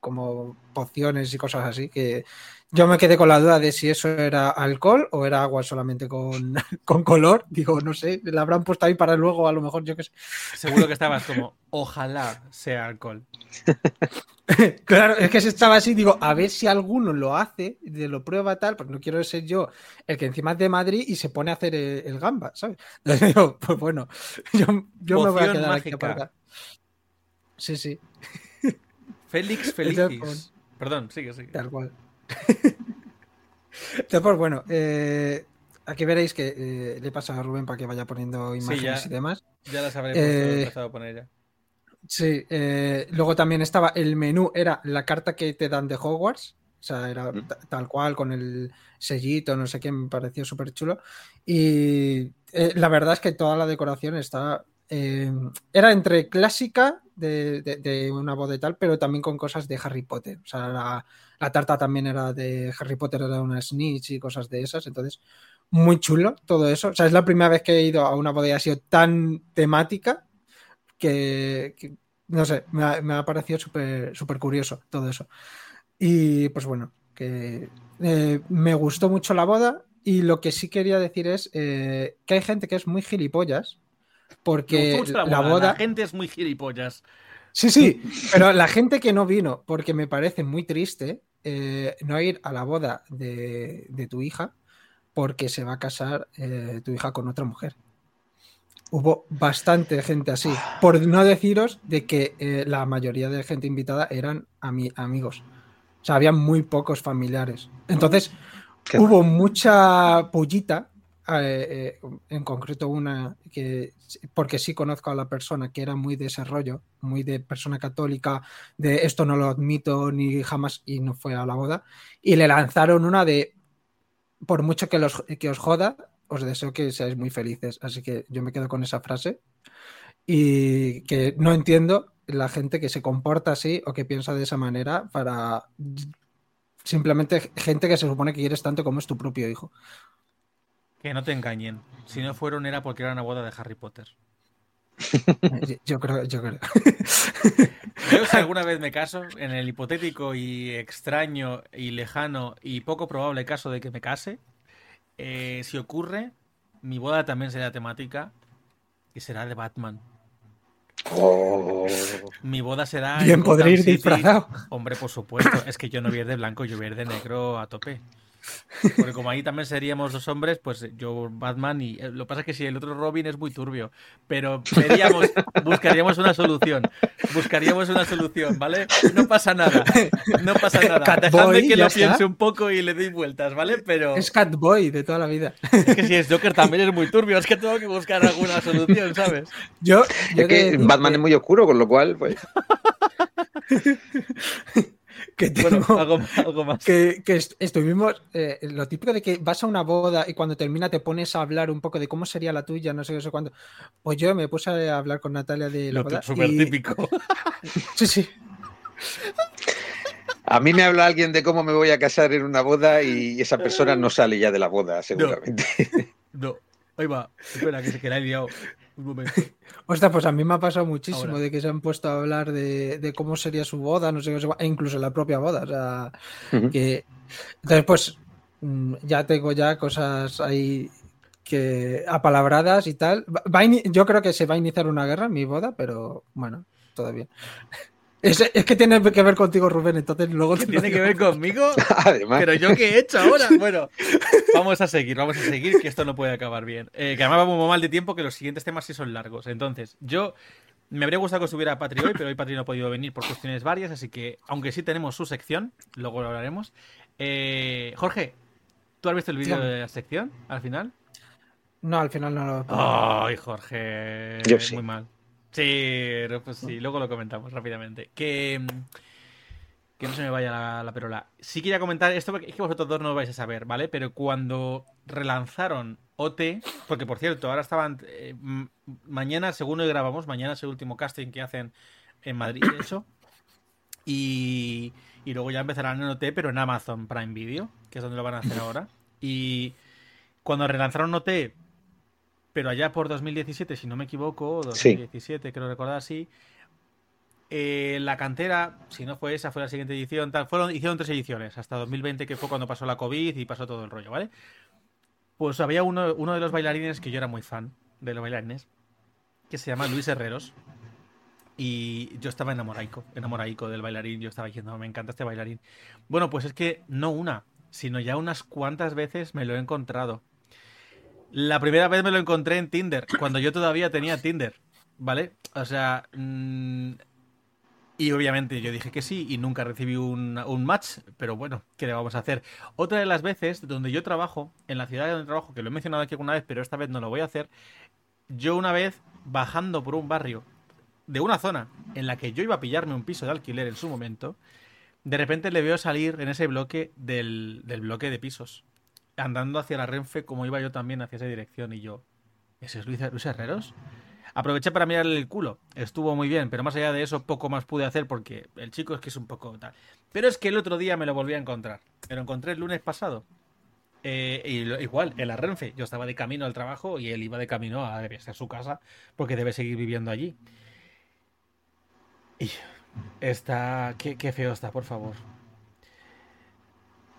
como pociones y cosas así, que yo me quedé con la duda de si eso era alcohol o era agua solamente con, con color. Digo, no sé, la habrán puesto ahí para luego, a lo mejor yo qué sé. Seguro que estabas como, ojalá sea alcohol. claro, es que se estaba así, digo, a ver si alguno lo hace, de lo prueba tal, porque no quiero ser yo el que encima es de Madrid y se pone a hacer el, gamba, ¿sabes? Entonces digo, pues bueno, yo, me voy a quedar aquí Sí, sí. Félix Felicis. Perdón, sigue, sigue. Tal cual. Entonces, bueno, eh, aquí veréis que eh, le pasa a Rubén para que vaya poniendo imágenes y demás. Ya las habré eh, empezado a poner ya. Sí, luego también estaba el menú, era la carta que te dan de Hogwarts. O sea, era tal cual, con el sellito, no sé qué, me pareció súper chulo. Y la verdad es que toda la decoración está. Era entre clásica de, una boda y tal, pero también con cosas de Harry Potter. O sea, la, tarta también era de Harry Potter, era una snitch y cosas de esas. Entonces, muy chulo todo eso. O sea, es la primera vez que he ido a una boda y ha sido tan temática que, no sé, me ha, parecido súper super curioso todo eso. Y pues bueno, que eh, me gustó mucho la boda. Y lo que sí quería decir es eh, que hay gente que es muy gilipollas porque la, boda... La gente es muy gilipollas. Sí, sí, pero la gente que no vino, porque me parece muy triste eh, no ir a la boda de, tu hija porque se va a casar eh, tu hija con otra mujer. Hubo bastante gente así, por no deciros de que eh, la mayoría de gente invitada eran amigos. O sea, había muy pocos familiares. Entonces, hubo mucha pullita eh, eh, en concreto una que, porque sí conozco a la persona que era muy de ese rollo, muy de persona católica, de esto no lo admito ni jamás, y no fue a la boda, y le lanzaron una de, por mucho que, los, que os joda, os deseo que seáis muy felices, así que yo me quedo con esa frase, y que no entiendo la gente que se comporta así o que piensa de esa manera para simplemente gente que se supone que quieres tanto como es tu propio hijo. Que no te engañen. Si no fueron era porque era una boda de Harry Potter. Yo creo, yo creo. Yo si alguna vez me caso, en el hipotético y extraño y lejano y poco probable caso de que me case, eh, si ocurre, mi boda también será temática y será de Batman. Oh. Mi boda será. Bien, podré ir disfrazado. Hombre, por supuesto. Es que yo no voy a ir de blanco, yo voy a ir de negro a tope. Porque como ahí también seríamos dos hombres, pues yo Batman y eh, lo que pasa es que si el otro Robin es muy turbio, pero buscaríamos una solución, buscaríamos una solución, ¿vale? No pasa nada, no pasa nada. Dejadme que lo piense un poco y le doy vueltas, ¿vale? Pero es Catboy de toda la vida. Es que si es Joker también es muy turbio, es que tengo que buscar alguna solución, ¿sabes? Yo, es que Batman es muy oscuro, con lo cual, pues. que algo, más. Que, estuvimos, eh, lo típico de que vas a una boda y cuando termina te pones a hablar un poco de cómo sería la tuya, no sé qué sé cuándo. Pues yo me puse a hablar con Natalia de la boda. Súper típico. sí, sí. A mí me habla alguien de cómo me voy a casar en una boda y esa persona no sale ya de la boda, seguramente. No, ahí va. Espera, que se queda liado. Un momento. Ostras, pues a mí me ha pasado muchísimo de que se han puesto a hablar de, cómo sería su boda, no sé qué, e incluso la propia boda. O sea, que. Entonces, pues mm, ya tengo ya cosas ahí que apalabradas y tal. yo creo que se va a iniciar una guerra en mi boda, pero bueno, todavía. Es, que tiene que ver contigo, Rubén, entonces luego ¿Tiene que ver conmigo? Pero yo qué he hecho ahora. Bueno, vamos a seguir, vamos a seguir, que esto no puede acabar bien. Eh, que además vamos muy mal de tiempo, que los siguientes temas sí son largos. Entonces, yo me habría gustado que estuviera Patri hoy, pero hoy Patri no ha podido venir por cuestiones varias, así que, aunque sí tenemos su sección, luego lo hablaremos. Eh, Jorge, ¿tú has visto el vídeo de la sección al final? No, al final no lo. Ay, Jorge. Yo Muy mal. Sí, pues sí, luego lo comentamos rápidamente. Que, que no se me vaya la, la perola. Sí quería comentar esto porque es que vosotros dos no lo vais a saber, ¿vale? Pero cuando relanzaron OT, porque por cierto, ahora estaban. Eh, mañana, según hoy grabamos, mañana es el último casting que hacen en Madrid, eso. Y, y luego ya empezarán en OT, pero en Amazon Prime Video, que es donde lo van a hacer ahora. Y cuando relanzaron OT, pero allá por 2017, si no me equivoco, 2017, creo recordar así, eh, la cantera, si no fue esa, fue la siguiente edición, tal, fueron, hicieron tres ediciones, hasta 2020, que fue cuando pasó la COVID y pasó todo el rollo, ¿vale? Pues había uno, uno de los bailarines que yo era muy fan de los bailarines, que se llama Luis Herreros. Y yo estaba enamoraico, enamoraico del bailarín. Yo estaba diciendo, me encanta este bailarín. Bueno, pues es que no una, sino ya unas cuantas veces me lo he encontrado. La primera vez me lo encontré en Tinder, cuando yo todavía tenía Tinder, ¿vale? O sea, mm, y obviamente yo dije que sí y nunca recibí un, un, match, pero bueno, ¿qué le vamos a hacer? Otra de las veces donde yo trabajo, en la ciudad donde trabajo, que lo he mencionado aquí alguna vez, pero esta vez no lo voy a hacer, yo una vez bajando por un barrio de una zona en la que yo iba a pillarme un piso de alquiler en su momento, de repente le veo salir en ese bloque del, del bloque de pisos andando hacia la Renfe como iba yo también hacia esa dirección y yo, ¿ese es Luis, Herreros? Aproveché para mirarle el culo, estuvo muy bien, pero más allá de eso poco más pude hacer porque el chico es que es un poco tal. Pero es que el otro día me lo volví a encontrar, me lo encontré el lunes pasado. Eh, y igual, en la Renfe, yo estaba de camino al trabajo y él iba de camino a, su casa porque debe seguir viviendo allí. Y está, qué feo está, por favor.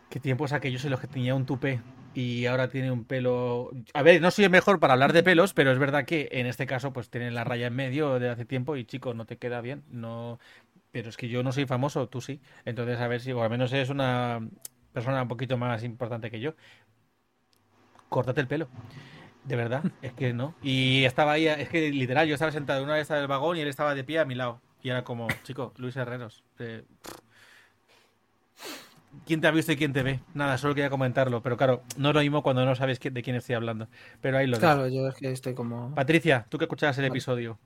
¿Qué tiempos aquellos en los que tenía un tupé y ahora tiene un pelo. A ver, no soy el mejor para hablar de pelos, pero es verdad que en este caso, pues tiene la raya en medio de hace tiempo y chico, no te queda bien. No. Pero es que yo no soy famoso, tú sí. Entonces, a ver si, o al menos eres una persona un poquito más importante que yo. Córtate el pelo. De verdad, es que no. Y estaba ahí, es que literal, yo estaba sentado en una vez del vagón y él estaba de pie a mi lado. Y era como, chico, Luis Herreros. Eh, quién te ha visto y quién te ve. Nada, solo quería comentarlo. Pero claro, no es lo mismo cuando no sabes de quién estoy hablando. Pero ahí lo Claro, yo es que estoy como. Patricia, tú que escuchabas el episodio.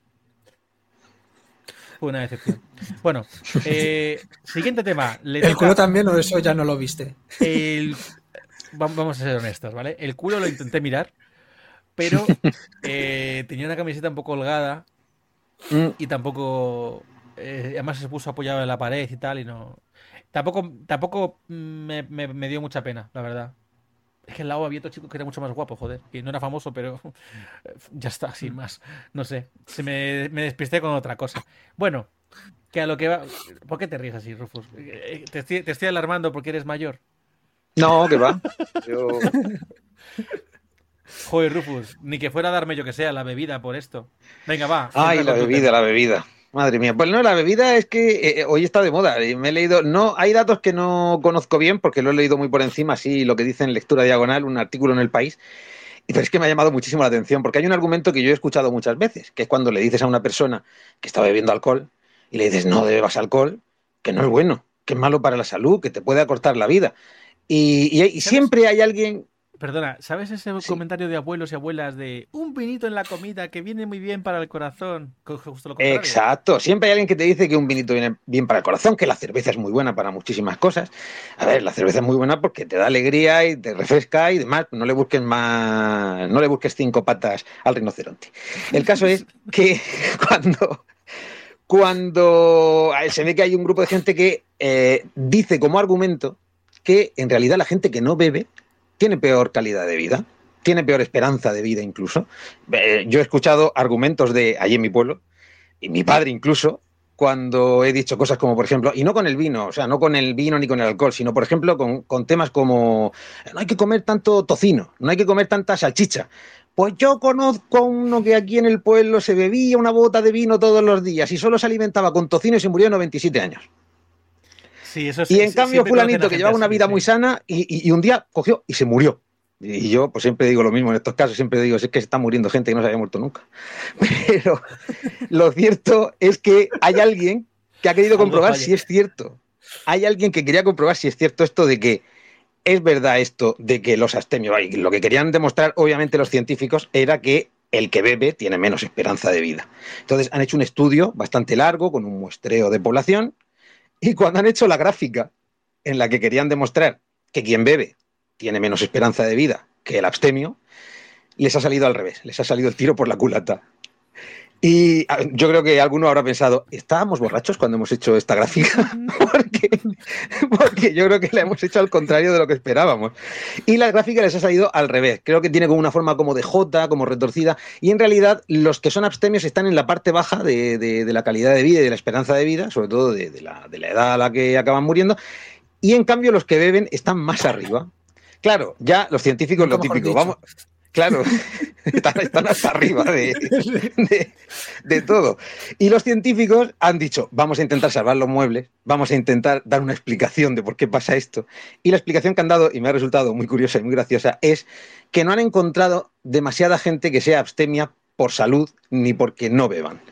Fue una decepción. Bueno, eh, siguiente tema. ¿El culo también o eso ya no lo viste? Vamos a ser honestos, ¿vale? El culo lo intenté mirar, pero eh, tenía una camiseta un poco holgada mm. y tampoco. Eh, además se puso apoyado en la pared y tal, y no. Tampoco, tampoco me, me, dio mucha pena, la verdad. Es que el lado había otro chico que era mucho más guapo, joder. Que no era famoso, pero ya está, sin más. No sé. Se me, me despisté con otra cosa. Bueno, que a lo que va. ¿Por qué te ríes así, Rufus? Eh, ¿Te estoy, te estoy alarmando porque eres mayor? No, que va. Yo... Joder, Rufus, ni que fuera a darme yo que sea la bebida por esto. Venga, va. Ay, la bebida, la bebida. Madre mía, pues no, la bebida es que eh, eh, hoy está de moda. Y me he leído, no, hay datos que no conozco bien porque lo he leído muy por encima, así lo que dice en lectura diagonal, un artículo en el país, pero es que me ha llamado muchísimo la atención porque hay un argumento que yo he escuchado muchas veces, que es cuando le dices a una persona que está bebiendo alcohol y le dices no bebas alcohol, que no es bueno, que es malo para la salud, que te puede acortar la vida. y siempre hay alguien Perdona, ¿sabes ese comentario de abuelos y abuelas de un vinito en la comida que viene muy bien para el corazón? Exacto, siempre hay alguien que te dice que un vinito viene bien para el corazón, que la cerveza es muy buena para muchísimas cosas. A ver, la cerveza es muy buena porque te da alegría y te refresca y demás. No le busques más, no le busques cinco patas al rinoceronte. El caso es que cuando cuando se ve que hay un grupo de gente que eh, dice como argumento que en realidad la gente que no bebe tiene peor calidad de vida, tiene peor esperanza de vida incluso. Eh, yo he escuchado argumentos de allí en mi pueblo, y mi padre incluso, cuando he dicho cosas como, por ejemplo, y no con el vino, o sea, no con el vino ni con el alcohol, sino, por ejemplo, con, temas como, no hay que comer tanto tocino, no hay que comer tanta salchicha. Pues yo conozco a uno que aquí en el pueblo se bebía una bota de vino todos los días y solo se alimentaba con tocino y se murió a 97 años y en cambio, fulanito que llevaba una vida muy sana y, un día cogió y se murió. Y yo, pues siempre digo lo mismo en estos casos, siempre digo, es que se está muriendo gente que no se había muerto nunca. Pero lo cierto es que hay alguien que ha querido comprobar si es cierto. Hay alguien que quería comprobar si es cierto esto de que es verdad esto de que los astemios, lo que querían demostrar obviamente los científicos era que el que bebe tiene menos esperanza de vida. Entonces han hecho un estudio bastante largo con un muestreo de población y cuando han hecho la gráfica en la que querían demostrar que quien bebe tiene menos esperanza de vida que el abstemio, les ha salido al revés, les ha salido el tiro por la culata. Y ah, yo creo que alguno habrá pensado, ¿estábamos borrachos cuando hemos hecho esta gráfica? porque, yo creo que la hemos hecho al contrario de lo que esperábamos. Y la gráfica les ha salido al revés. Creo que tiene como una forma como de J, como retorcida. Y en realidad los que son abstemios están en la parte baja de, la calidad de vida y de la esperanza de vida, sobre todo de, la, de la edad a la que acaban muriendo. Y en cambio los que beben están más arriba. Claro, ya los científicos lo típico. Vamos, Claro, están, hasta arriba de, todo. Y los científicos han dicho, vamos a intentar salvar los muebles, vamos a intentar dar una explicación de por qué pasa esto. Y la explicación que han dado, y me ha resultado muy curiosa y muy graciosa, es que no han encontrado demasiada gente que sea abstemia por salud ni porque no beban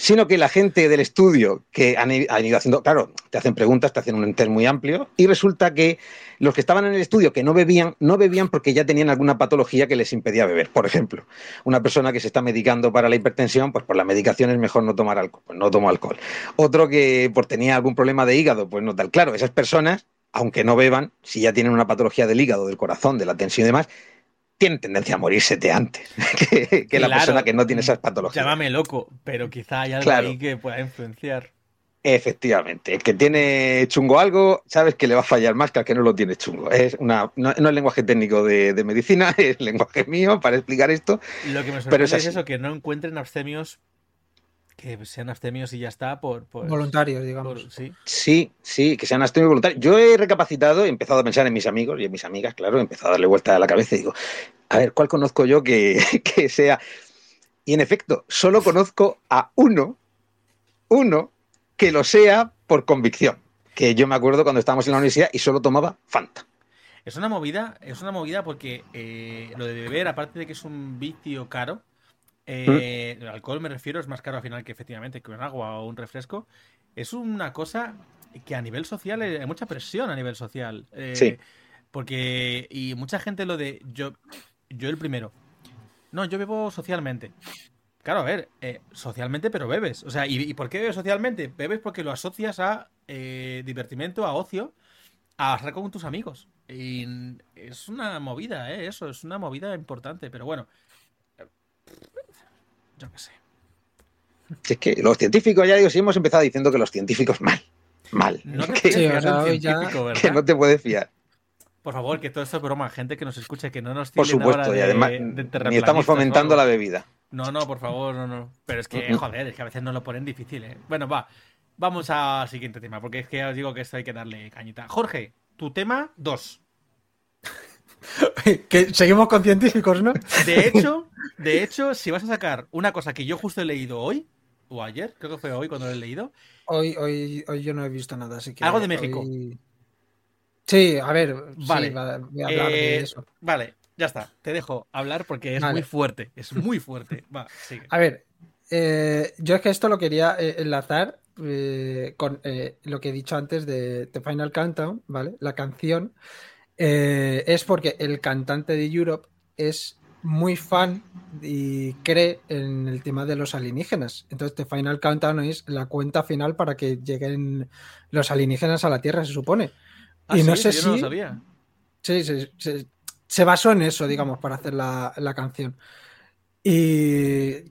sino que la gente del estudio que han, ido haciendo, claro, te hacen preguntas, te hacen un enter muy amplio, y resulta que los que estaban en el estudio que no bebían, no bebían porque ya tenían alguna patología que les impedía beber. Por ejemplo, una persona que se está medicando para la hipertensión, pues por la medicación es mejor no tomar alcohol, pues no tomo alcohol. Otro que por tenía algún problema de hígado, pues no tal. Claro, esas personas, aunque no beban, si ya tienen una patología del hígado, del corazón, de la tensión y demás, tienen tendencia a morirse de antes que, la persona que no tiene esas patologías. Llámame loco, pero quizá hay algo ahí que pueda influenciar. Efectivamente, el que tiene chungo algo, sabes que le va a fallar más que al que no lo tiene chungo. Es una, no, es lenguaje técnico de, medicina, es lenguaje mío para explicar esto. Lo que me sorprende es, eso, que no encuentren abstemios que sean abstemios y ya está por... voluntarios, digamos. sí. sí, sí, que sean abstemios voluntarios. Yo he recapacitado, he empezado a pensar en mis amigos y en mis amigas, claro, he empezado a darle vuelta a la cabeza y digo, a ver, ¿cuál conozco yo que, que sea? Y en efecto, solo conozco a uno, uno, que lo sea por convicción. Que yo me acuerdo cuando estábamos en la universidad y solo tomaba Fanta. Es una movida, es una movida porque eh, lo de beber, aparte de que es un vicio caro, eh, el alcohol me refiero, es más caro al final que efectivamente que un agua o un refresco. Es una cosa que a nivel social hay mucha presión a nivel social. Eh, sí. Porque, y mucha gente lo de yo, yo el primero. No, yo bebo socialmente. Claro, a ver, eh, socialmente, pero bebes. O sea, ¿y, por qué bebes socialmente? Bebes porque lo asocias a divertimento, a ocio, a estar con tus amigos. Y es una movida, ¿eh? Eso, es una movida importante. Pero bueno, yo qué sé. es que los científicos, ya digo, si hemos empezado diciendo que los científicos mal. Mal. No te que, que no te puedes fiar. Por favor, que todo esto es broma, gente que nos escuche, que no nos Por supuesto, y además ni estamos fomentando la bebida. No, no, por favor, no, no. Pero es que, joder, es que a veces nos lo ponen difícil, ¿eh? Bueno, va. Vamos al siguiente tema, porque es que ya os digo que esto hay que darle cañita. Jorge, tu tema 2. que seguimos con científicos, ¿no? De hecho, de hecho, si vas a sacar una cosa que yo justo he leído hoy, o ayer, creo que fue hoy cuando lo he leído. Hoy, hoy, hoy yo no he visto nada, así que. Algo de México. Sí, a ver, vale. voy a hablar de Eh, eso. Vale, ya está. Te dejo hablar porque es Vale. muy fuerte. Es muy fuerte. Va, sigue. A ver, eh, yo es que esto lo quería eh, enlazar eh, con eh, lo que he dicho antes de The Final Countdown, ¿vale? La canción eh, es porque el cantante de Europe es muy fan y cree en el tema de los alienígenas. Entonces, The Final Countdown es la cuenta final para que lleguen los alienígenas a la Tierra, se supone. Ah, y no sí, sé eso yo no lo si- sabía. Sí, se, se- se basó en eso, digamos, para hacer la, la canción. Y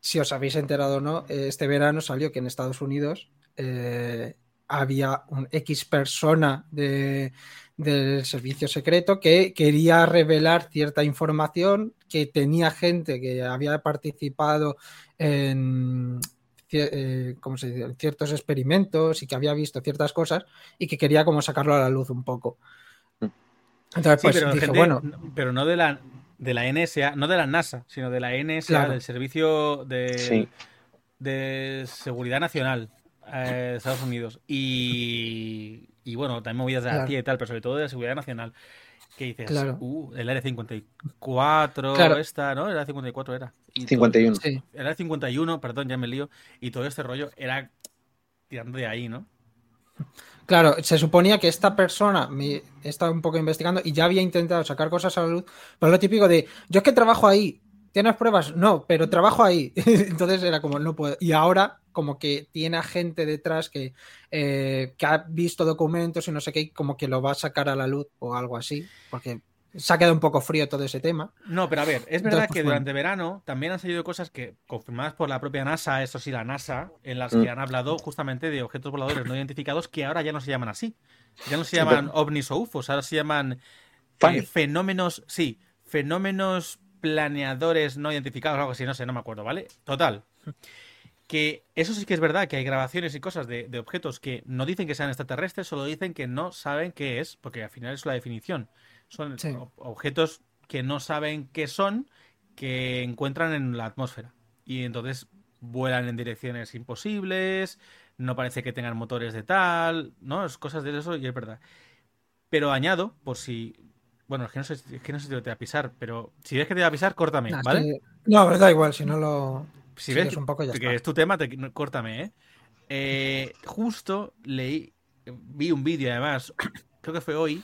si os habéis enterado o no, este verano salió que en Estados Unidos eh, había un X persona de- del servicio secreto que quería revelar cierta información, que tenía gente que había participado en, eh, ¿cómo se dice? en ciertos experimentos y que había visto ciertas cosas y que quería como sacarlo a la luz un poco. Entonces, Sí, pues pero, dije, gente- bueno, pero no de la, de la NSA, no de la NASA, sino de la NSA, Claro. del Servicio de, Sí. de Seguridad Nacional eh, de Estados Unidos. Y, y bueno, también movidas de la Claro. Y tal, pero sobre todo de la Seguridad Nacional. Que dices, Claro. uh, el Área 54, Claro. esta, ¿no? El Área 54 era. Y todo- 51. sí. el Área 51, perdón, ya me lío. Y todo este rollo era tirando de ahí, ¿no? Claro, se suponía que esta persona me he estado un poco investigando y ya había intentado sacar cosas a la luz, pero lo típico de yo es que trabajo ahí, ¿tienes pruebas? No, pero trabajo ahí. Entonces era como no puedo. Y ahora como que tiene a gente detrás que, eh, que ha visto documentos y no sé qué, y como que lo va a sacar a la luz o algo así, porque se ha quedado un poco frío todo ese tema. No, pero a ver, es Entonces, verdad pues, que bueno. durante verano también han salido cosas que, confirmadas por la propia NASA, eso sí, la NASA, en las Mm. que han hablado justamente de objetos voladores no identificados que ahora ya no se llaman así. Ya no se llaman ovnis o UFOs, ahora se llaman eh, fenómenos, sí, fenómenos planeadores no identificados, algo así, no sé, no me acuerdo, ¿vale? Total. Que eso sí que es verdad, que hay grabaciones y cosas de, de objetos que no dicen que sean extraterrestres, solo dicen que no saben qué es, porque al final es la definición. Son Sí. objetos que no saben qué son, que encuentran en la atmósfera. Y entonces vuelan en direcciones imposibles, no parece que tengan motores de tal, ¿no? Es cosas de eso y es verdad. Pero añado, por si... Bueno, es que no sé, es que no sé si te voy a pisar, pero si ves que te voy a pisar, córtame, ¿vale? No, pero da igual, si no lo. Si ves un poco, ya que está. es tu tema, te, córtame, ¿eh? Eh, Justo leí, vi un vídeo además, creo que fue hoy,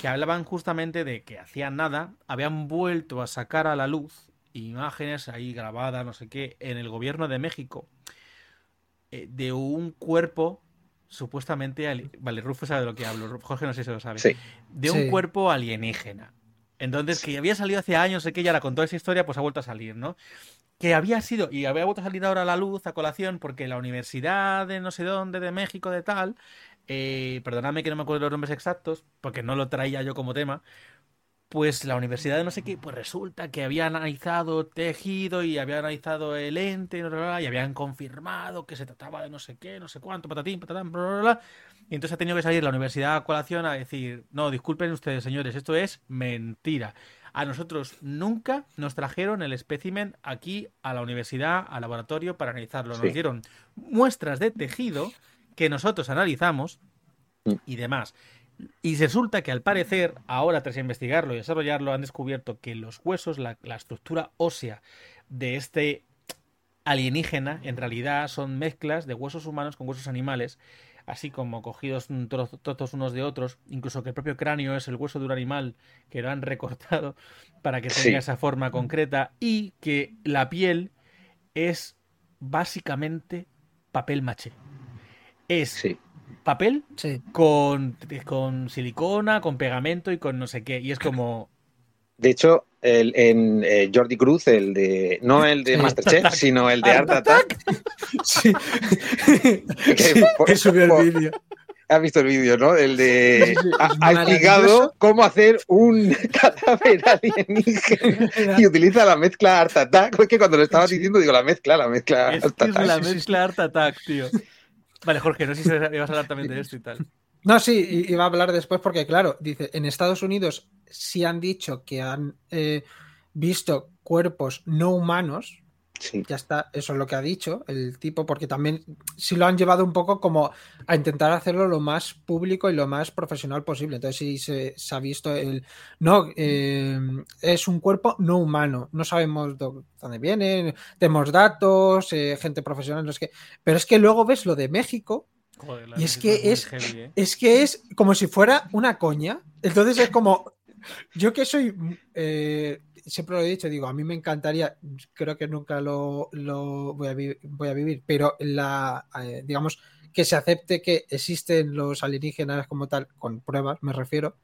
que hablaban justamente de que hacían nada, habían vuelto a sacar a la luz imágenes ahí grabadas, no sé qué, en el gobierno de México, eh, de un cuerpo supuestamente... ali- Vale, Rufo sabe de lo que hablo, Jorge no sé si lo sabe Sí. de un Sí. cuerpo alienígena. Entonces, que había salido hace años, sé que ya la contó esa historia, pues ha vuelto a salir, ¿no? Que había sido, y había vuelto a salir ahora a la luz, a colación, porque la universidad de no sé dónde, de México, de tal, eh, que no me acuerdo los nombres exactos, porque no lo traía yo como tema, pues la universidad de no sé qué, pues resulta que había analizado tejido y había analizado el ente bla, bla, bla, y habían confirmado que se trataba de no sé qué, no sé cuánto, patatín, patatán, bla. Y entonces ha tenido que salir la universidad a colación a decir, no, disculpen ustedes, señores, esto es mentira. A nosotros nunca nos trajeron el espécimen aquí a la universidad, al laboratorio, para analizarlo. Nos Sí. dieron muestras de tejido que nosotros analizamos y demás. Y resulta que al parecer, ahora tras investigarlo y desarrollarlo, han descubierto que los huesos, la, la estructura ósea de este alienígena, en realidad son mezclas de huesos humanos con huesos animales, así como cogidos tro- trozos unos de otros, incluso que el propio cráneo es el hueso de un animal que lo han recortado para que tenga Sí. esa forma concreta y que la piel es básicamente papel maché. Es Sí. papel Sí. con, con silicona, con pegamento y con no sé qué. Y es como. De hecho, el, en eh, Jordi Cruz, el de. No el de. Masterchef, Art sino el de Art Art Attack. Sí. Que, por- que subió por- el vídeo. Has visto el vídeo, ¿no? El de. Ha, explicado cómo hacer un cadáver alienígena y utiliza la mezcla Art Attack. Es que cuando lo estabas diciendo, digo, la mezcla, la mezcla Es Art que es Attack. la mezcla Art Attack, tío. Vale, Jorge, no sé si ibas a hablar también de esto y tal. No, sí, iba a hablar después porque, claro, dice, en Estados Unidos sí han dicho que han eh, visto cuerpos no humanos, Ya está, eso es lo que ha dicho el tipo, porque también sí lo han llevado un poco como a intentar hacerlo lo más público y lo más profesional posible. Entonces sí se, ha visto el... No, eh, es un cuerpo no humano, no sabemos dónde viene, tenemos datos, eh, gente profesional, no es que... Pero es que luego ves lo de México y es que es, ¿eh? es que es como si fuera una coña. Entonces es como, yo que soy, eh, siempre lo he dicho, digo, a mí me encantaría, creo que nunca lo, voy, a voy, a vivir, pero la, eh, digamos, que se acepte que existen los alienígenas como tal, con pruebas me refiero,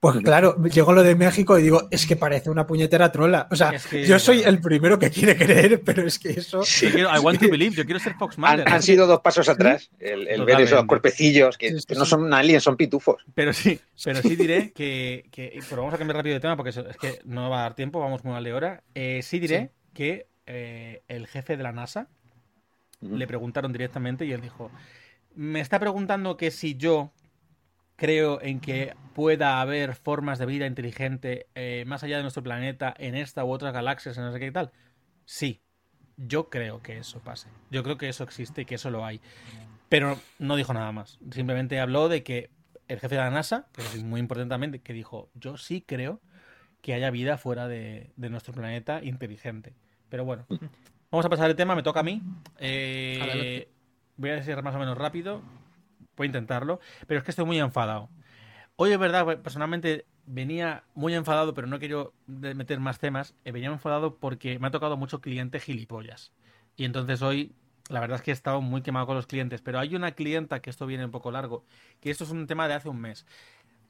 pues claro, llegó lo de México y digo, es que parece una puñetera trola. O sea, yo soy el primero que quiere creer, pero es que eso. Sí. Yo I want to believe, yo quiero ser Fox Han, han sido dos pasos atrás. El, ver esos cuerpecillos que, no son aliens, son pitufos. Pero sí, pero sí diré que. pero vamos a cambiar rápido de tema porque es que no va a dar tiempo, vamos muy mal de hora. Eh, sí diré que eh, el jefe de la NASA le preguntaron directamente y él dijo: Me está preguntando que si yo creo en que pueda haber formas de vida inteligente eh, más allá de nuestro planeta, en esta u otras galaxias, en no sé qué tal. Sí, yo creo que eso pase. Yo creo que eso existe y que eso lo hay. Pero no dijo nada más. Simplemente habló de que el jefe de la NASA, pero muy importantemente, que dijo, yo sí creo que haya vida fuera de, nuestro planeta inteligente. Pero bueno, vamos a pasar el tema, me toca a mí. Eh, voy a decir más o menos rápido a intentarlo, pero es que estoy muy enfadado. Hoy es verdad, personalmente venía muy enfadado, pero no quiero meter más temas. Eh, venía enfadado porque me ha tocado mucho cliente gilipollas. Y entonces hoy, la verdad es que he estado muy quemado con los clientes. Pero hay una clienta, que esto viene un poco largo, que esto es un tema de hace un mes.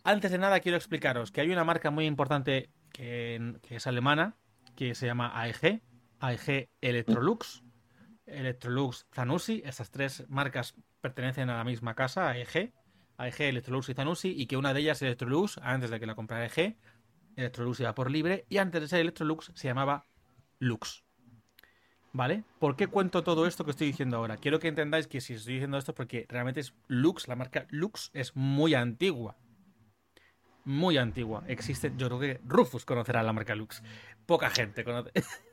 Antes de nada, quiero explicaros que hay una marca muy importante que, que es alemana, que se llama AEG, AEG Electrolux, Electrolux Zanussi. Esas tres marcas pertenecen a la misma casa, AEG, AEG, Electrolux y Zanussi, y que una de ellas Electrolux, antes de que la comprara AEG, Electrolux iba por libre, y antes de ser Electrolux se llamaba Lux. ¿Vale? ¿Por qué cuento todo esto que estoy diciendo ahora? Quiero que entendáis que si estoy diciendo esto es porque realmente es Lux, la marca Lux es muy antigua. Muy antigua. Existe, yo creo que Rufus conocerá la marca Lux. Poca gente conoce.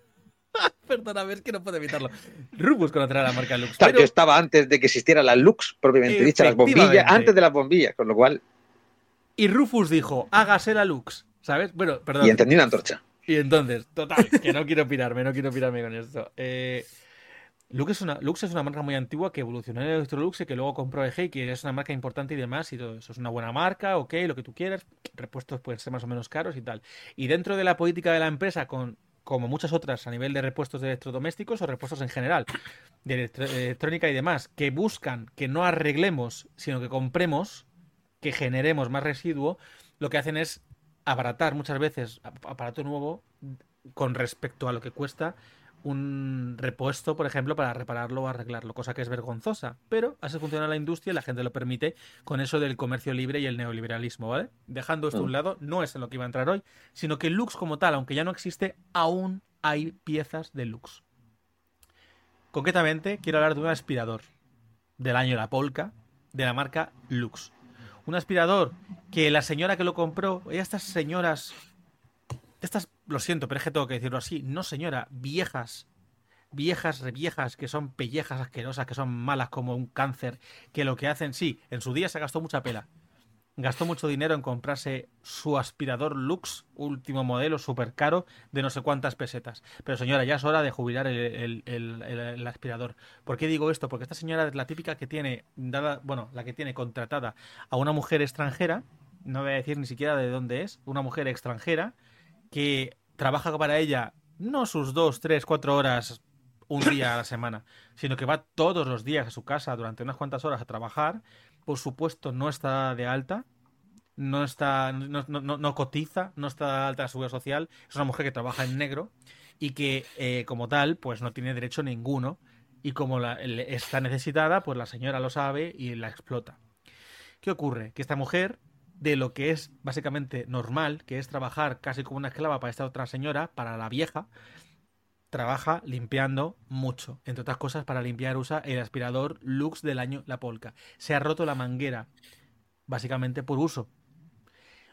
Perdóname, es que no puedo evitarlo. Rubus conocerá la marca Lux. Yo estaba antes de que existiera la Lux, propiamente dicha, las bombillas, antes de las bombillas, con lo cual. Y Rufus dijo, hágase la Lux, ¿sabes? Bueno, perdón. Y entendí una antorcha. Y entonces, total, que no quiero pirarme, no quiero pirarme con esto. Eh, Lux, es una, Lux es una marca muy antigua que evolucionó en Electrolux y que luego compró EG y que es una marca importante y demás y todo eso. Es una buena marca, ok, lo que tú quieras. Repuestos pueden ser más o menos caros y tal. Y dentro de la política de la empresa, con como muchas otras a nivel de repuestos de electrodomésticos o repuestos en general, de electrónica y demás, que buscan que no arreglemos, sino que compremos, que generemos más residuo, lo que hacen es abaratar muchas veces aparato nuevo con respecto a lo que cuesta un repuesto, por ejemplo, para repararlo o arreglarlo, cosa que es vergonzosa. Pero así funciona la industria y la gente lo permite con eso del comercio libre y el neoliberalismo, ¿vale? Dejando esto a un mm. lado, no es en lo que iba a entrar hoy, sino que Lux como tal, aunque ya no existe, aún hay piezas de Lux. Concretamente, quiero hablar de un aspirador del año La Polka, de la marca Lux. Un aspirador que la señora que lo compró, estas señoras estas, lo siento, pero es que tengo que decirlo así, no señora, viejas, viejas, reviejas, que son pellejas asquerosas, que son malas como un cáncer, que lo que hacen, sí, en su día se gastó mucha pela. Gastó mucho dinero en comprarse su aspirador Lux, último modelo, súper caro, de no sé cuántas pesetas. Pero señora, ya es hora de jubilar el, el, aspirador. ¿Por qué digo esto? Porque esta señora es la típica que tiene, dada, bueno, la que tiene contratada a una mujer extranjera, no voy a decir ni siquiera de dónde es, una mujer extranjera, que trabaja para ella no sus dos, tres, cuatro horas un día a la semana, sino que va todos los días a su casa durante unas cuantas horas a trabajar, por supuesto no está de alta, no está, no, no, cotiza, no está de alta la seguridad social, es una mujer que trabaja en negro y que eh, como tal pues no tiene derecho ninguno y como está necesitada pues la señora lo sabe y la explota. ¿Qué ocurre? Que esta mujer de lo que es básicamente normal, que es trabajar casi como una esclava para esta otra señora, para la vieja, trabaja limpiando mucho. Entre otras cosas, para limpiar usa el aspirador Lux del año La Polka. Se ha roto la manguera, básicamente por uso.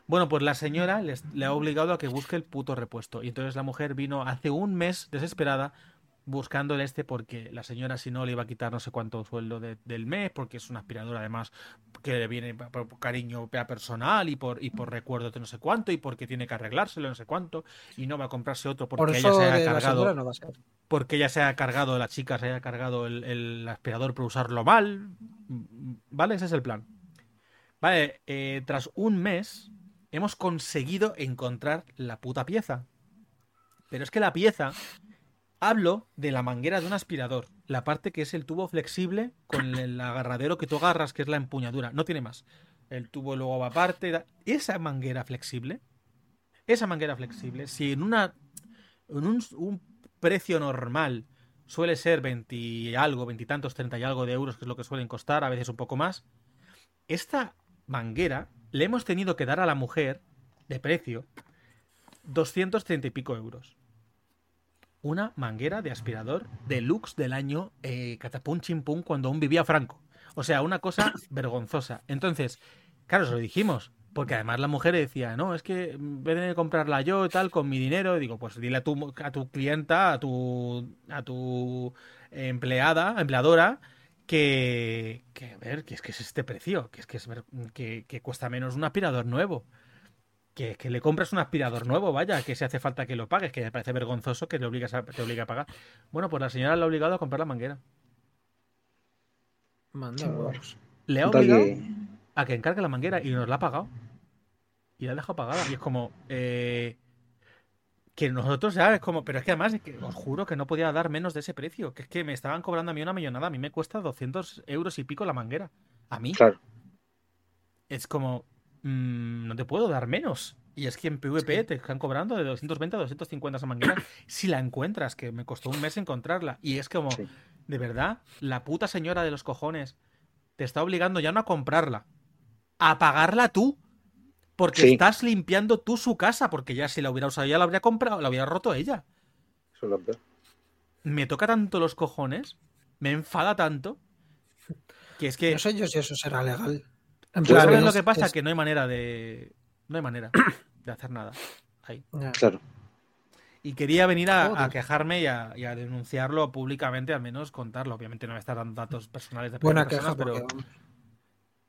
Bueno, pues la señora le ha obligado a que busque el puto repuesto. Y entonces la mujer vino hace un mes desesperada buscando el este porque la señora si no le iba a quitar no sé cuánto sueldo del mes, porque es una aspiradora además que le viene por cariño personal y por, y por recuerdo de no sé cuánto y porque tiene que arreglárselo no sé cuánto y no va a comprarse otro porque ella se ha cargado porque ella se ha cargado, la chica se haya cargado el, aspirador por usarlo mal, ¿vale? Ese es el plan. Vale, eh, tras un mes hemos conseguido encontrar la puta pieza. Pero es que la pieza Hablo de la manguera de un aspirador, la parte que es el tubo flexible con el agarradero que tú agarras, que es la empuñadura, no tiene más. El tubo luego va aparte. Esa manguera flexible, esa manguera flexible, si en una en un, precio normal suele ser 20 y algo, 20 y tantos, 30 y algo de euros, que es lo que suelen costar, a veces un poco más, esta manguera le hemos tenido que dar a la mujer de precio 230 y pico euros una manguera de aspirador deluxe del año eh, Catapum Chimpum cuando aún vivía Franco. O sea, una cosa vergonzosa. Entonces, claro, se lo dijimos. Porque además la mujer decía, no, es que en vez de comprarla yo y tal, con mi dinero, digo, pues dile a tu, a tu clienta, a tu, a tu empleada, empleadora, que, que, a ver, que es que es este precio, que es que, es, que, que cuesta menos un aspirador nuevo que, le compras un aspirador nuevo, vaya, que si hace falta que lo pagues, que me parece vergonzoso que te obligas a, te obligue a pagar. Bueno, pues la señora le ha obligado a comprar la manguera. Le ha obligado a que encargue la manguera y nos la ha pagado. Y la ha dejado pagada. Y es como. Eh, que nosotros ya es como. Pero es que además, que os juro que no podía dar menos de ese precio. Que es que me estaban cobrando a mí una millonada. A mí me cuesta 200 euros y pico la manguera. A mí. Claro. Es como. Mm, no te puedo dar menos. Y es que en PvP te están cobrando de 220 a 250 esa manguera si la encuentras, que me costó un mes encontrarla. Y es como, de verdad, la puta señora de los cojones te está obligando ya no a comprarla, a pagarla tú. Porque estás limpiando tú su casa, porque ya si la hubiera usado ya la habría comprado, la hubiera roto ella. Me toca tanto los cojones, me enfada tanto, que es que... No sé yo si eso será legal. ¿Sabes lo que pasa? Que no hay manera de. No hay manera de hacer nada. Ahí. Claro. Y quería venir a, quejarme y a, denunciarlo públicamente, al menos contarlo. Obviamente no me está dando datos personales de Buena queja, pero.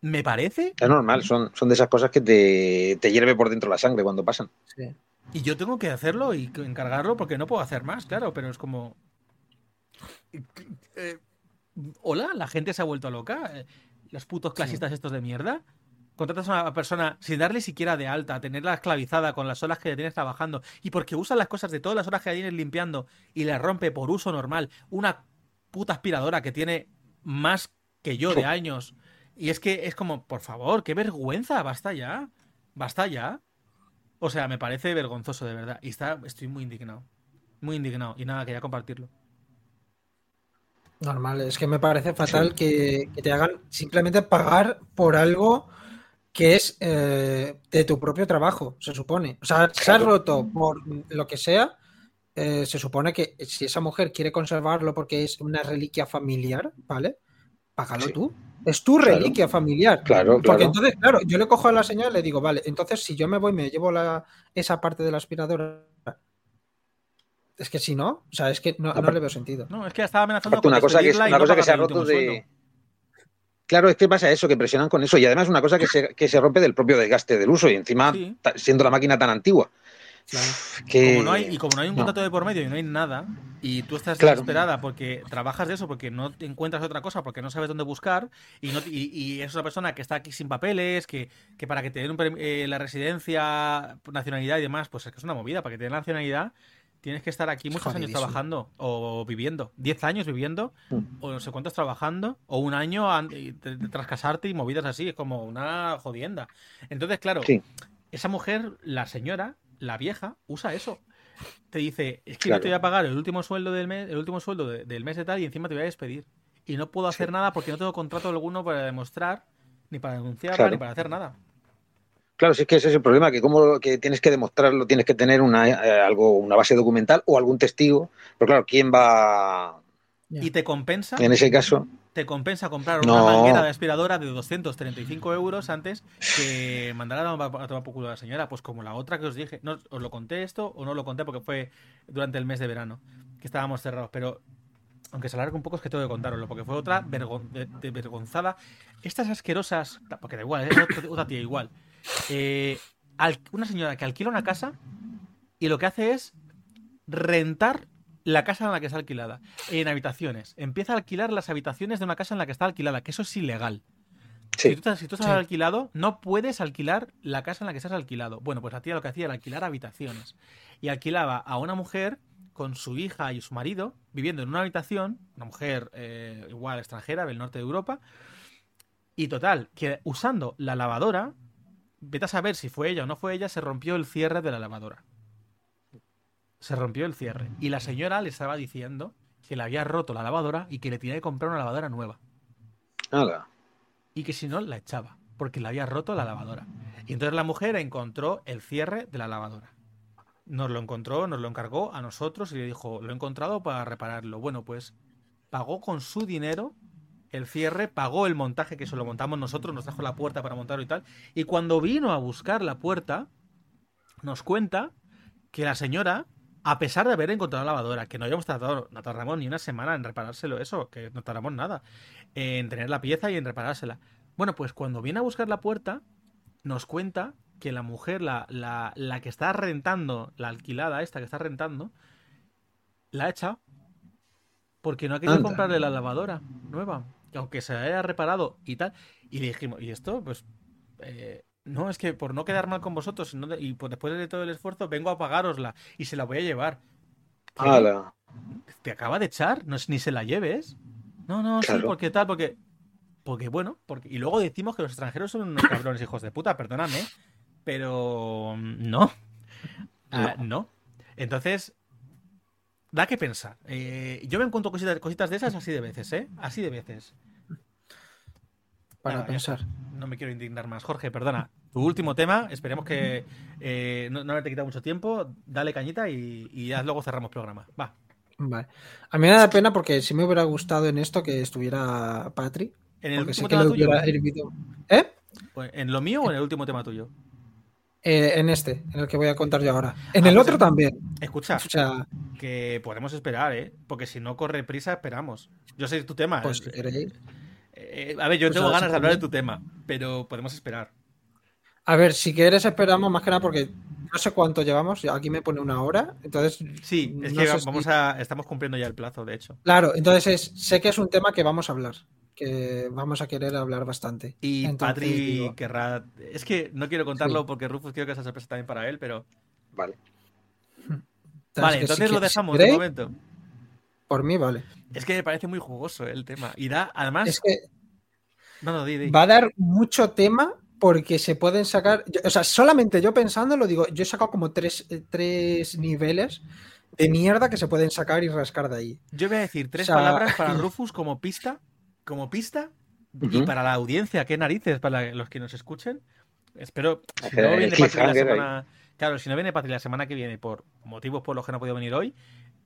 Me parece. Es normal, son, son de esas cosas que te, te hierve por dentro la sangre cuando pasan. Sí. Y yo tengo que hacerlo y encargarlo porque no puedo hacer más, claro, pero es como. Eh, hola, la gente se ha vuelto loca los putos clasistas estos de mierda. Contratas a una persona sin darle siquiera de alta, tenerla esclavizada con las horas que le tienes trabajando y porque usa las cosas de todas las horas que le tienes limpiando y le rompe por uso normal una puta aspiradora que tiene más que yo de años. Y es que es como, por favor, qué vergüenza, basta ya. Basta ya. O sea, me parece vergonzoso de verdad. Y está, estoy muy indignado. Muy indignado. Y nada, quería compartirlo. Normal, es que me parece fatal que, te hagan simplemente pagar por algo que es eh, de tu propio trabajo, se supone. O sea, se ha roto por lo que sea, eh, se supone que si esa mujer quiere conservarlo porque es una reliquia familiar, ¿vale? Págalo tú. Es tu reliquia familiar. Claro, Porque entonces, claro, yo le cojo a la señal y le digo, vale, entonces si yo me voy, me llevo la, esa parte de la aspiradora es que si no, o sea, es que no, le veo sentido. No, es que estaba amenazando con una cosa que, una cosa que se ha roto de. Claro, es que pasa eso, que presionan con eso. Y además una cosa que se, que se rompe del propio desgaste del uso. Y encima, siendo la máquina tan antigua. Como no hay, y como no hay un contrato de por medio y no hay nada, y tú estás desesperada porque trabajas de eso, porque no encuentras otra cosa, porque no sabes dónde buscar, y, no, y, es una persona que está aquí sin papeles, que, que para que te den eh, la residencia, nacionalidad y demás, pues es que es una movida, para que te den la nacionalidad tienes que estar aquí muchos años trabajando o viviendo. Diez años viviendo, mm. o no sé cuántos trabajando, o un año tras casarte y movidas así. Es como una jodienda. Entonces, claro, esa mujer, la señora, la vieja, usa eso. Te dice, es que yo te voy a pagar el último sueldo del mes, el último sueldo del mes de tal, y encima te voy a despedir. Y no puedo hacer nada porque no tengo contrato alguno para demostrar, ni para denunciarla, ni para hacer nada. Claro, si es que ese es el problema, que como que tienes que demostrarlo, tienes que tener una, eh, algo, una base documental o algún testigo. Pero claro, ¿quién va, Y te compensa. En ese caso. Te compensa comprar una manguera de aspiradora de 235 euros antes que mandar a tomar por culo a la señora. Pues como la otra que os dije. No, os lo conté esto o no lo conté porque fue durante el mes de verano. Que estábamos cerrados. Pero aunque se alargue un poco, es que tengo que contaroslo, porque fue otra de, vergonzada. Estas asquerosas, porque da igual, es otra tía igual. Eh, una señora que alquila una casa y lo que hace es rentar la casa en la que está alquilada, en habitaciones. Empieza a alquilar las habitaciones de una casa en la que está alquilada, que eso es ilegal. Si tú, estás alquilado, no puedes alquilar la casa en la que estás alquilado. Bueno, pues la tía lo que hacía era alquilar habitaciones. Y alquilaba a una mujer con su hija y su marido viviendo en una habitación, una mujer eh, igual extranjera del norte de Europa. Y total, que usando la lavadora, vete a saber si fue ella o no fue ella, se rompió el cierre de la lavadora se rompió el cierre. Y la señora le estaba diciendo que le había roto la lavadora y que le tenía que comprar una lavadora nueva. Nada. Y que si no, la echaba, porque le había roto la lavadora. Y entonces la mujer encontró el cierre de la lavadora. Nos lo encontró, nos lo encargó a nosotros y le dijo, lo he encontrado para repararlo. Bueno, pues pagó con su dinero el cierre, pagó el montaje que se lo montamos nosotros, nos trajo la puerta para montarlo y tal. Y cuando vino a buscar la puerta, nos cuenta que la señora a pesar de haber encontrado la lavadora, que no habíamos tardado, no tardamos ni una semana en reparárselo eso, que no tardamos nada, en tener la pieza y en reparársela. Bueno, pues cuando viene a buscar la puerta, nos cuenta que la mujer, la, la, la que está rentando, la alquilada esta que está rentando, la ha echado porque no ha querido comprarle la lavadora nueva, aunque se haya reparado y tal. Y le dijimos, ¿y esto? Pues eh, no, es que por no quedar mal con vosotros y pues después de todo el esfuerzo vengo a pagárosla y se la voy a llevar. ¿Te acaba de echar? No, ni se la lleves. No, no, sí, porque tal, porque. Porque bueno, porque. Y luego decimos que los extranjeros son unos cabrones hijos de puta, perdóname. Pero. No. Ah, no. Entonces. Da que pensar. Eh, yo me encuentro cositas, cositas de esas así de veces, ¿eh? Así de veces para pensar. No me quiero indignar más. Jorge, perdona. Tu último tema, esperemos que eh, no, no te quitado mucho tiempo. Dale cañita y, ya luego cerramos programa. Va. Vale. A mí me da pena porque si me hubiera gustado en esto que estuviera Patri. En el último tema tuyo. ¿Eh? Pues, ¿En lo mío o en el último tema tuyo? Eh, en este, en el que voy a contar yo ahora. En ah, el pues otro también. Escucha, que podemos esperar, ¿eh? Porque si no corre prisa, esperamos. Yo sé tu tema. Pues queréis. Eh, a ver, yo pues tengo ganas de hablar de tu tema, pero podemos esperar. A ver, si quieres esperamos más que nada porque no sé cuánto llevamos, aquí me pone una hora, entonces... Sí, es que vamos a, estamos cumpliendo ya el plazo, de hecho. Claro, entonces sé que es un tema que vamos a hablar, que vamos a querer hablar bastante. Y Patri querrá... Es que no quiero contarlo porque Rufus quiero que esa sorpresa también para él, pero... Vale. Vale, entonces lo dejamos de momento. Por mí, vale. Es que me parece muy jugoso el tema. Y da, además... Es que Va a dar mucho tema porque se pueden sacar. O sea, solamente yo pensando, lo digo, yo he sacado como tres, eh, tres niveles de mierda que se pueden sacar y rascar de ahí. Yo voy a decir tres palabras para Rufus como pista, como pista, y para la audiencia, qué narices, para los que nos escuchen. Espero. Si no viene Patri la semana. Claro, si no viene Patri la semana que viene por motivos por los que no ha podido venir hoy,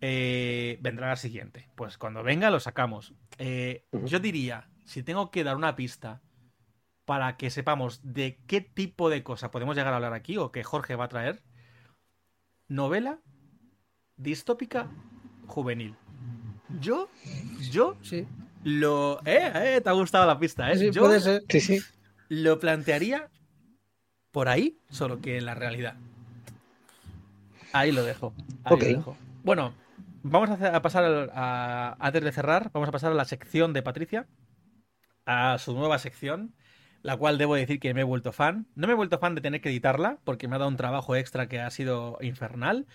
eh, vendrá la siguiente. Pues cuando venga lo sacamos. Eh, yo diría si tengo que dar una pista para que sepamos de qué tipo de cosa podemos llegar a hablar aquí o que Jorge va a traer, novela distópica juvenil. Yo, yo, sí. Lo... Eh, eh, te ha gustado la pista, ¿eh? Sí, yo puede ser. Sí, sí. Lo plantearía por ahí, solo que en la realidad. Ahí lo dejo. Ahí lo dejo. Bueno, vamos a, pasar a, antes de cerrar, vamos a pasar a la sección de Patricia a su nueva sección, la cual debo decir que me he vuelto fan. No me he vuelto fan de tener que editarla, porque me ha dado un trabajo extra que ha sido infernal.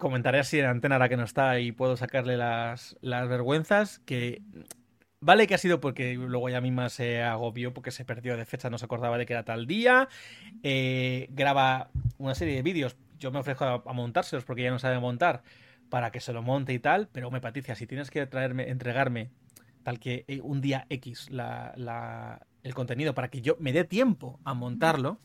Comentaré así en antena ahora que no está y puedo sacarle las, las vergüenzas, que Vale que ha sido porque luego ella misma se agobió porque se perdió de fecha, no se acordaba de que era tal día. Eh, graba una serie de vídeos. Yo me ofrezco a, montárselos porque ella no sabe montar para que se lo monte y tal. Pero me Patricia, si tienes que traerme, entregarme tal que eh, un día X el contenido para que yo me dé tiempo a montarlo,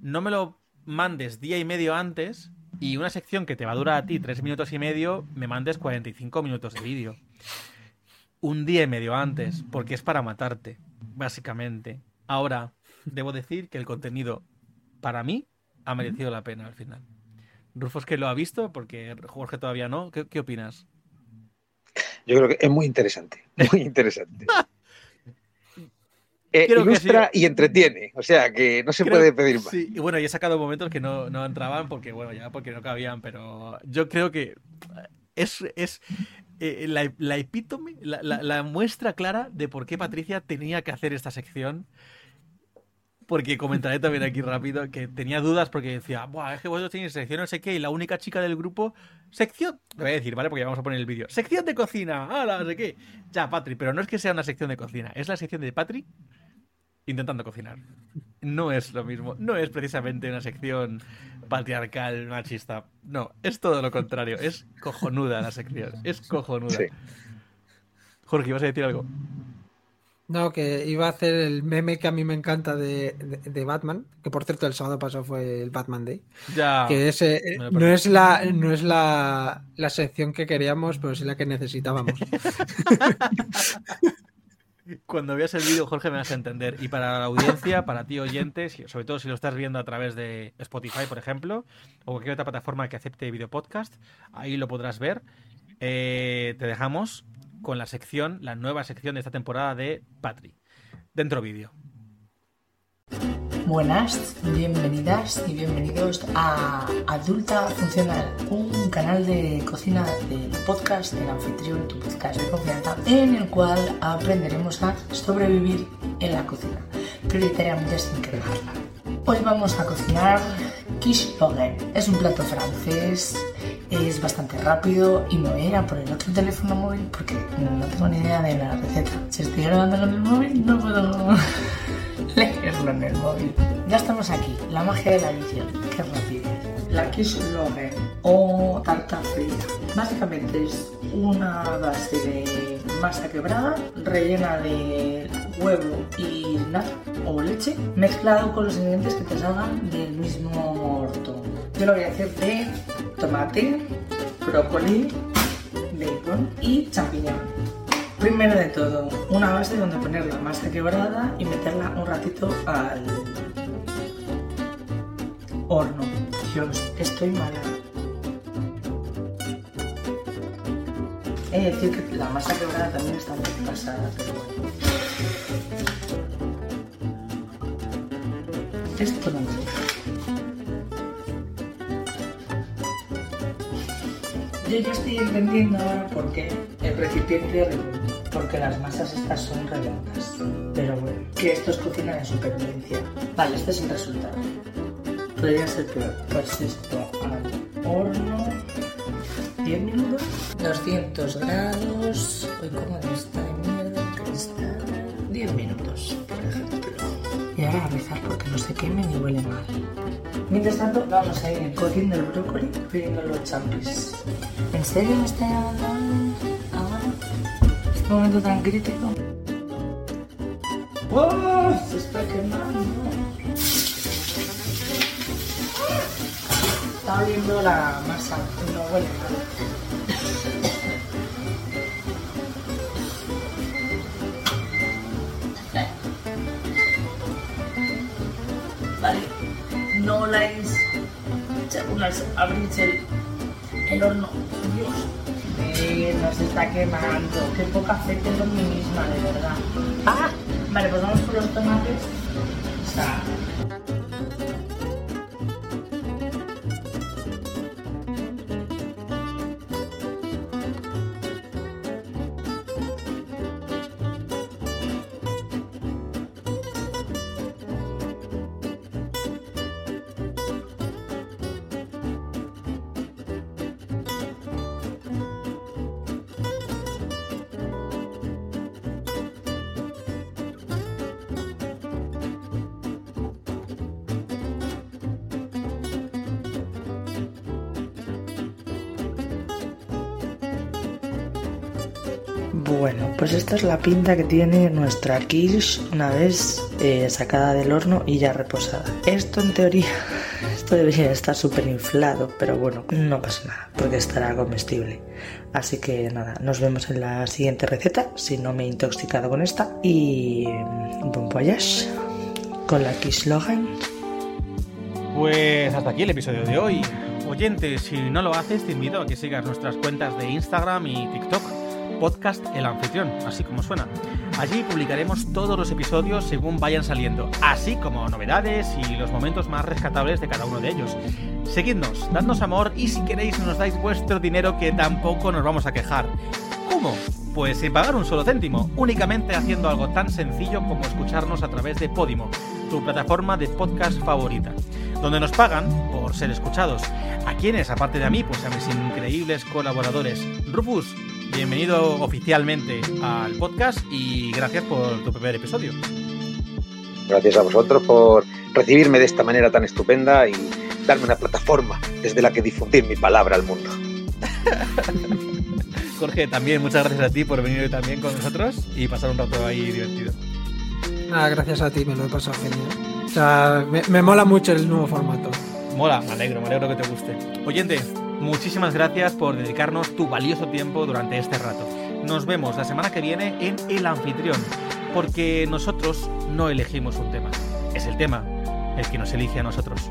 no me lo mandes día y medio antes y una sección que te va a durar a ti tres minutos y medio, me mandes 45 minutos de vídeo. un día y medio antes, porque es para matarte, básicamente. Ahora, debo decir que el contenido, para mí, ha merecido la pena al final. Rufus que lo ha visto, porque Jorge todavía no. ¿Qué, opinas? Yo creo que es muy interesante, muy interesante. eh, ilustra y entretiene, o sea que no se puede pedir más. Sí, y bueno, y he sacado momentos que no, no, entraban porque, bueno, ya porque no cabían, pero yo creo que es, es eh, la, la, epítome, la, la, muestra clara de por qué Patricia tenía que hacer esta sección porque comentaré también aquí rápido que tenía dudas porque decía, Buah, es que vosotros tenéis sección no sé qué, y la única chica del grupo, sección, lo voy a decir, ¿vale? Porque vamos a poner el vídeo, sección de cocina, ¡Hala, no sé qué! Ya, Patri, pero no es que sea una sección de cocina, es la sección de Patri intentando cocinar. No es lo mismo, no es precisamente una sección patriarcal, machista, no, es todo lo contrario, es cojonuda la sección, es cojonuda. Jorge, ¿ibas a decir algo? No, que iba a hacer el meme que a mí me encanta de, Batman, que por cierto el sábado pasado fue el Batman Day. Ya. Que ese, eh, no es la, no es la, la sección que queríamos, pero sí la que necesitábamos. Cuando veas el vídeo, Jorge, me vas a entender. Y para la audiencia, para ti oyentes, sobre todo si lo estás viendo a través de Spotify, por ejemplo, o cualquier otra plataforma que acepte video podcast, ahí lo podrás ver. Eh, te dejamos con la sección, la nueva sección de esta temporada de Patri. Dentro vídeo. Buenas, bienvenidas y bienvenidos a Adulta Funcional, un canal de cocina del podcast del anfitrión, tu podcast de confianza, en el cual aprenderemos a sobrevivir en la cocina, prioritariamente sin crearla. Hoy vamos a cocinar quiche Es un plato francés es bastante rápido y no era por el otro teléfono móvil porque no tengo ni idea de la receta. Si estoy grabando en el móvil no puedo leerlo en el móvil. Ya estamos aquí, la magia de la edición. Qué rápido. La quiche Lorraine o tarta fría. Básicamente es una base de masa quebrada rellena de huevo y nata o leche mezclado con los ingredientes que te salgan del mismo orto. Yo lo voy a hacer de tomate, brócoli, bacon y champiñón. Primero de todo, una base donde poner la masa quebrada y meterla un ratito al horno. Dios, estoy mala. He de que la masa quebrada también está muy pasada, pero bueno. Esto no Yo ya estoy entendiendo ahora por qué el recipiente redondo, porque las masas estas son redondas. Pero bueno, que esto es cocina de supervivencia. Vale, este es el resultado. Podría ser peor. Pues esto al horno. 10 minutos. 200 grados. ¿cómo está de mierda cristal? 10 minutos, por ejemplo. Y ahora a rezar porque no se queme ni huele mal. Mientras tanto, vamos a ir cociendo el brócoli, pidiendo los champis. ¿En serio me está llamando momento tan crítico. ¡Oh! Se está quemando. Está oliendo la masa, no huele mal. Vale, no la es según abrir el el horno. Nos está quemando. Qué poca fe tengo en mí misma, de verdad. Ah, vale, pues vamos por los tomates. O sea, Bueno, pues esta es la pinta que tiene nuestra quiche una vez eh, sacada del horno y ya reposada. Esto en teoría Puede estar súper inflado, pero bueno, no pasa nada, porque estará comestible. Así que nada, nos vemos en la siguiente receta, si no me he intoxicado con esta. Y buen voyage con la Logan. Pues hasta aquí el episodio de hoy. Oyente, si no lo haces, te invito a que sigas nuestras cuentas de Instagram y TikTok podcast El Anfitrión, así como suena. Allí publicaremos todos los episodios según vayan saliendo, así como novedades y los momentos más rescatables de cada uno de ellos. Seguidnos, dadnos amor y si queréis nos dais vuestro dinero que tampoco nos vamos a quejar. ¿Cómo? Pues sin pagar un solo céntimo, únicamente haciendo algo tan sencillo como escucharnos a través de Podimo, tu plataforma de podcast favorita, donde nos pagan por ser escuchados. ¿A quiénes, aparte de a mí? Pues a mis increíbles colaboradores. Rufus, bienvenido oficialmente al podcast y gracias por tu primer episodio. Gracias a vosotros por recibirme de esta manera tan estupenda y darme una plataforma desde la que difundir mi palabra al mundo. Jorge, también muchas gracias a ti por venir también con nosotros y pasar un rato ahí divertido. Nada, gracias a ti, me lo he pasado genial. O sea, me, me mola mucho el nuevo formato. Mola, me alegro, me alegro que te guste. Oyente, Muchísimas gracias por dedicarnos tu valioso tiempo durante este rato. Nos vemos la semana que viene en El Anfitrión, porque nosotros no elegimos un tema, es el tema el que nos elige a nosotros.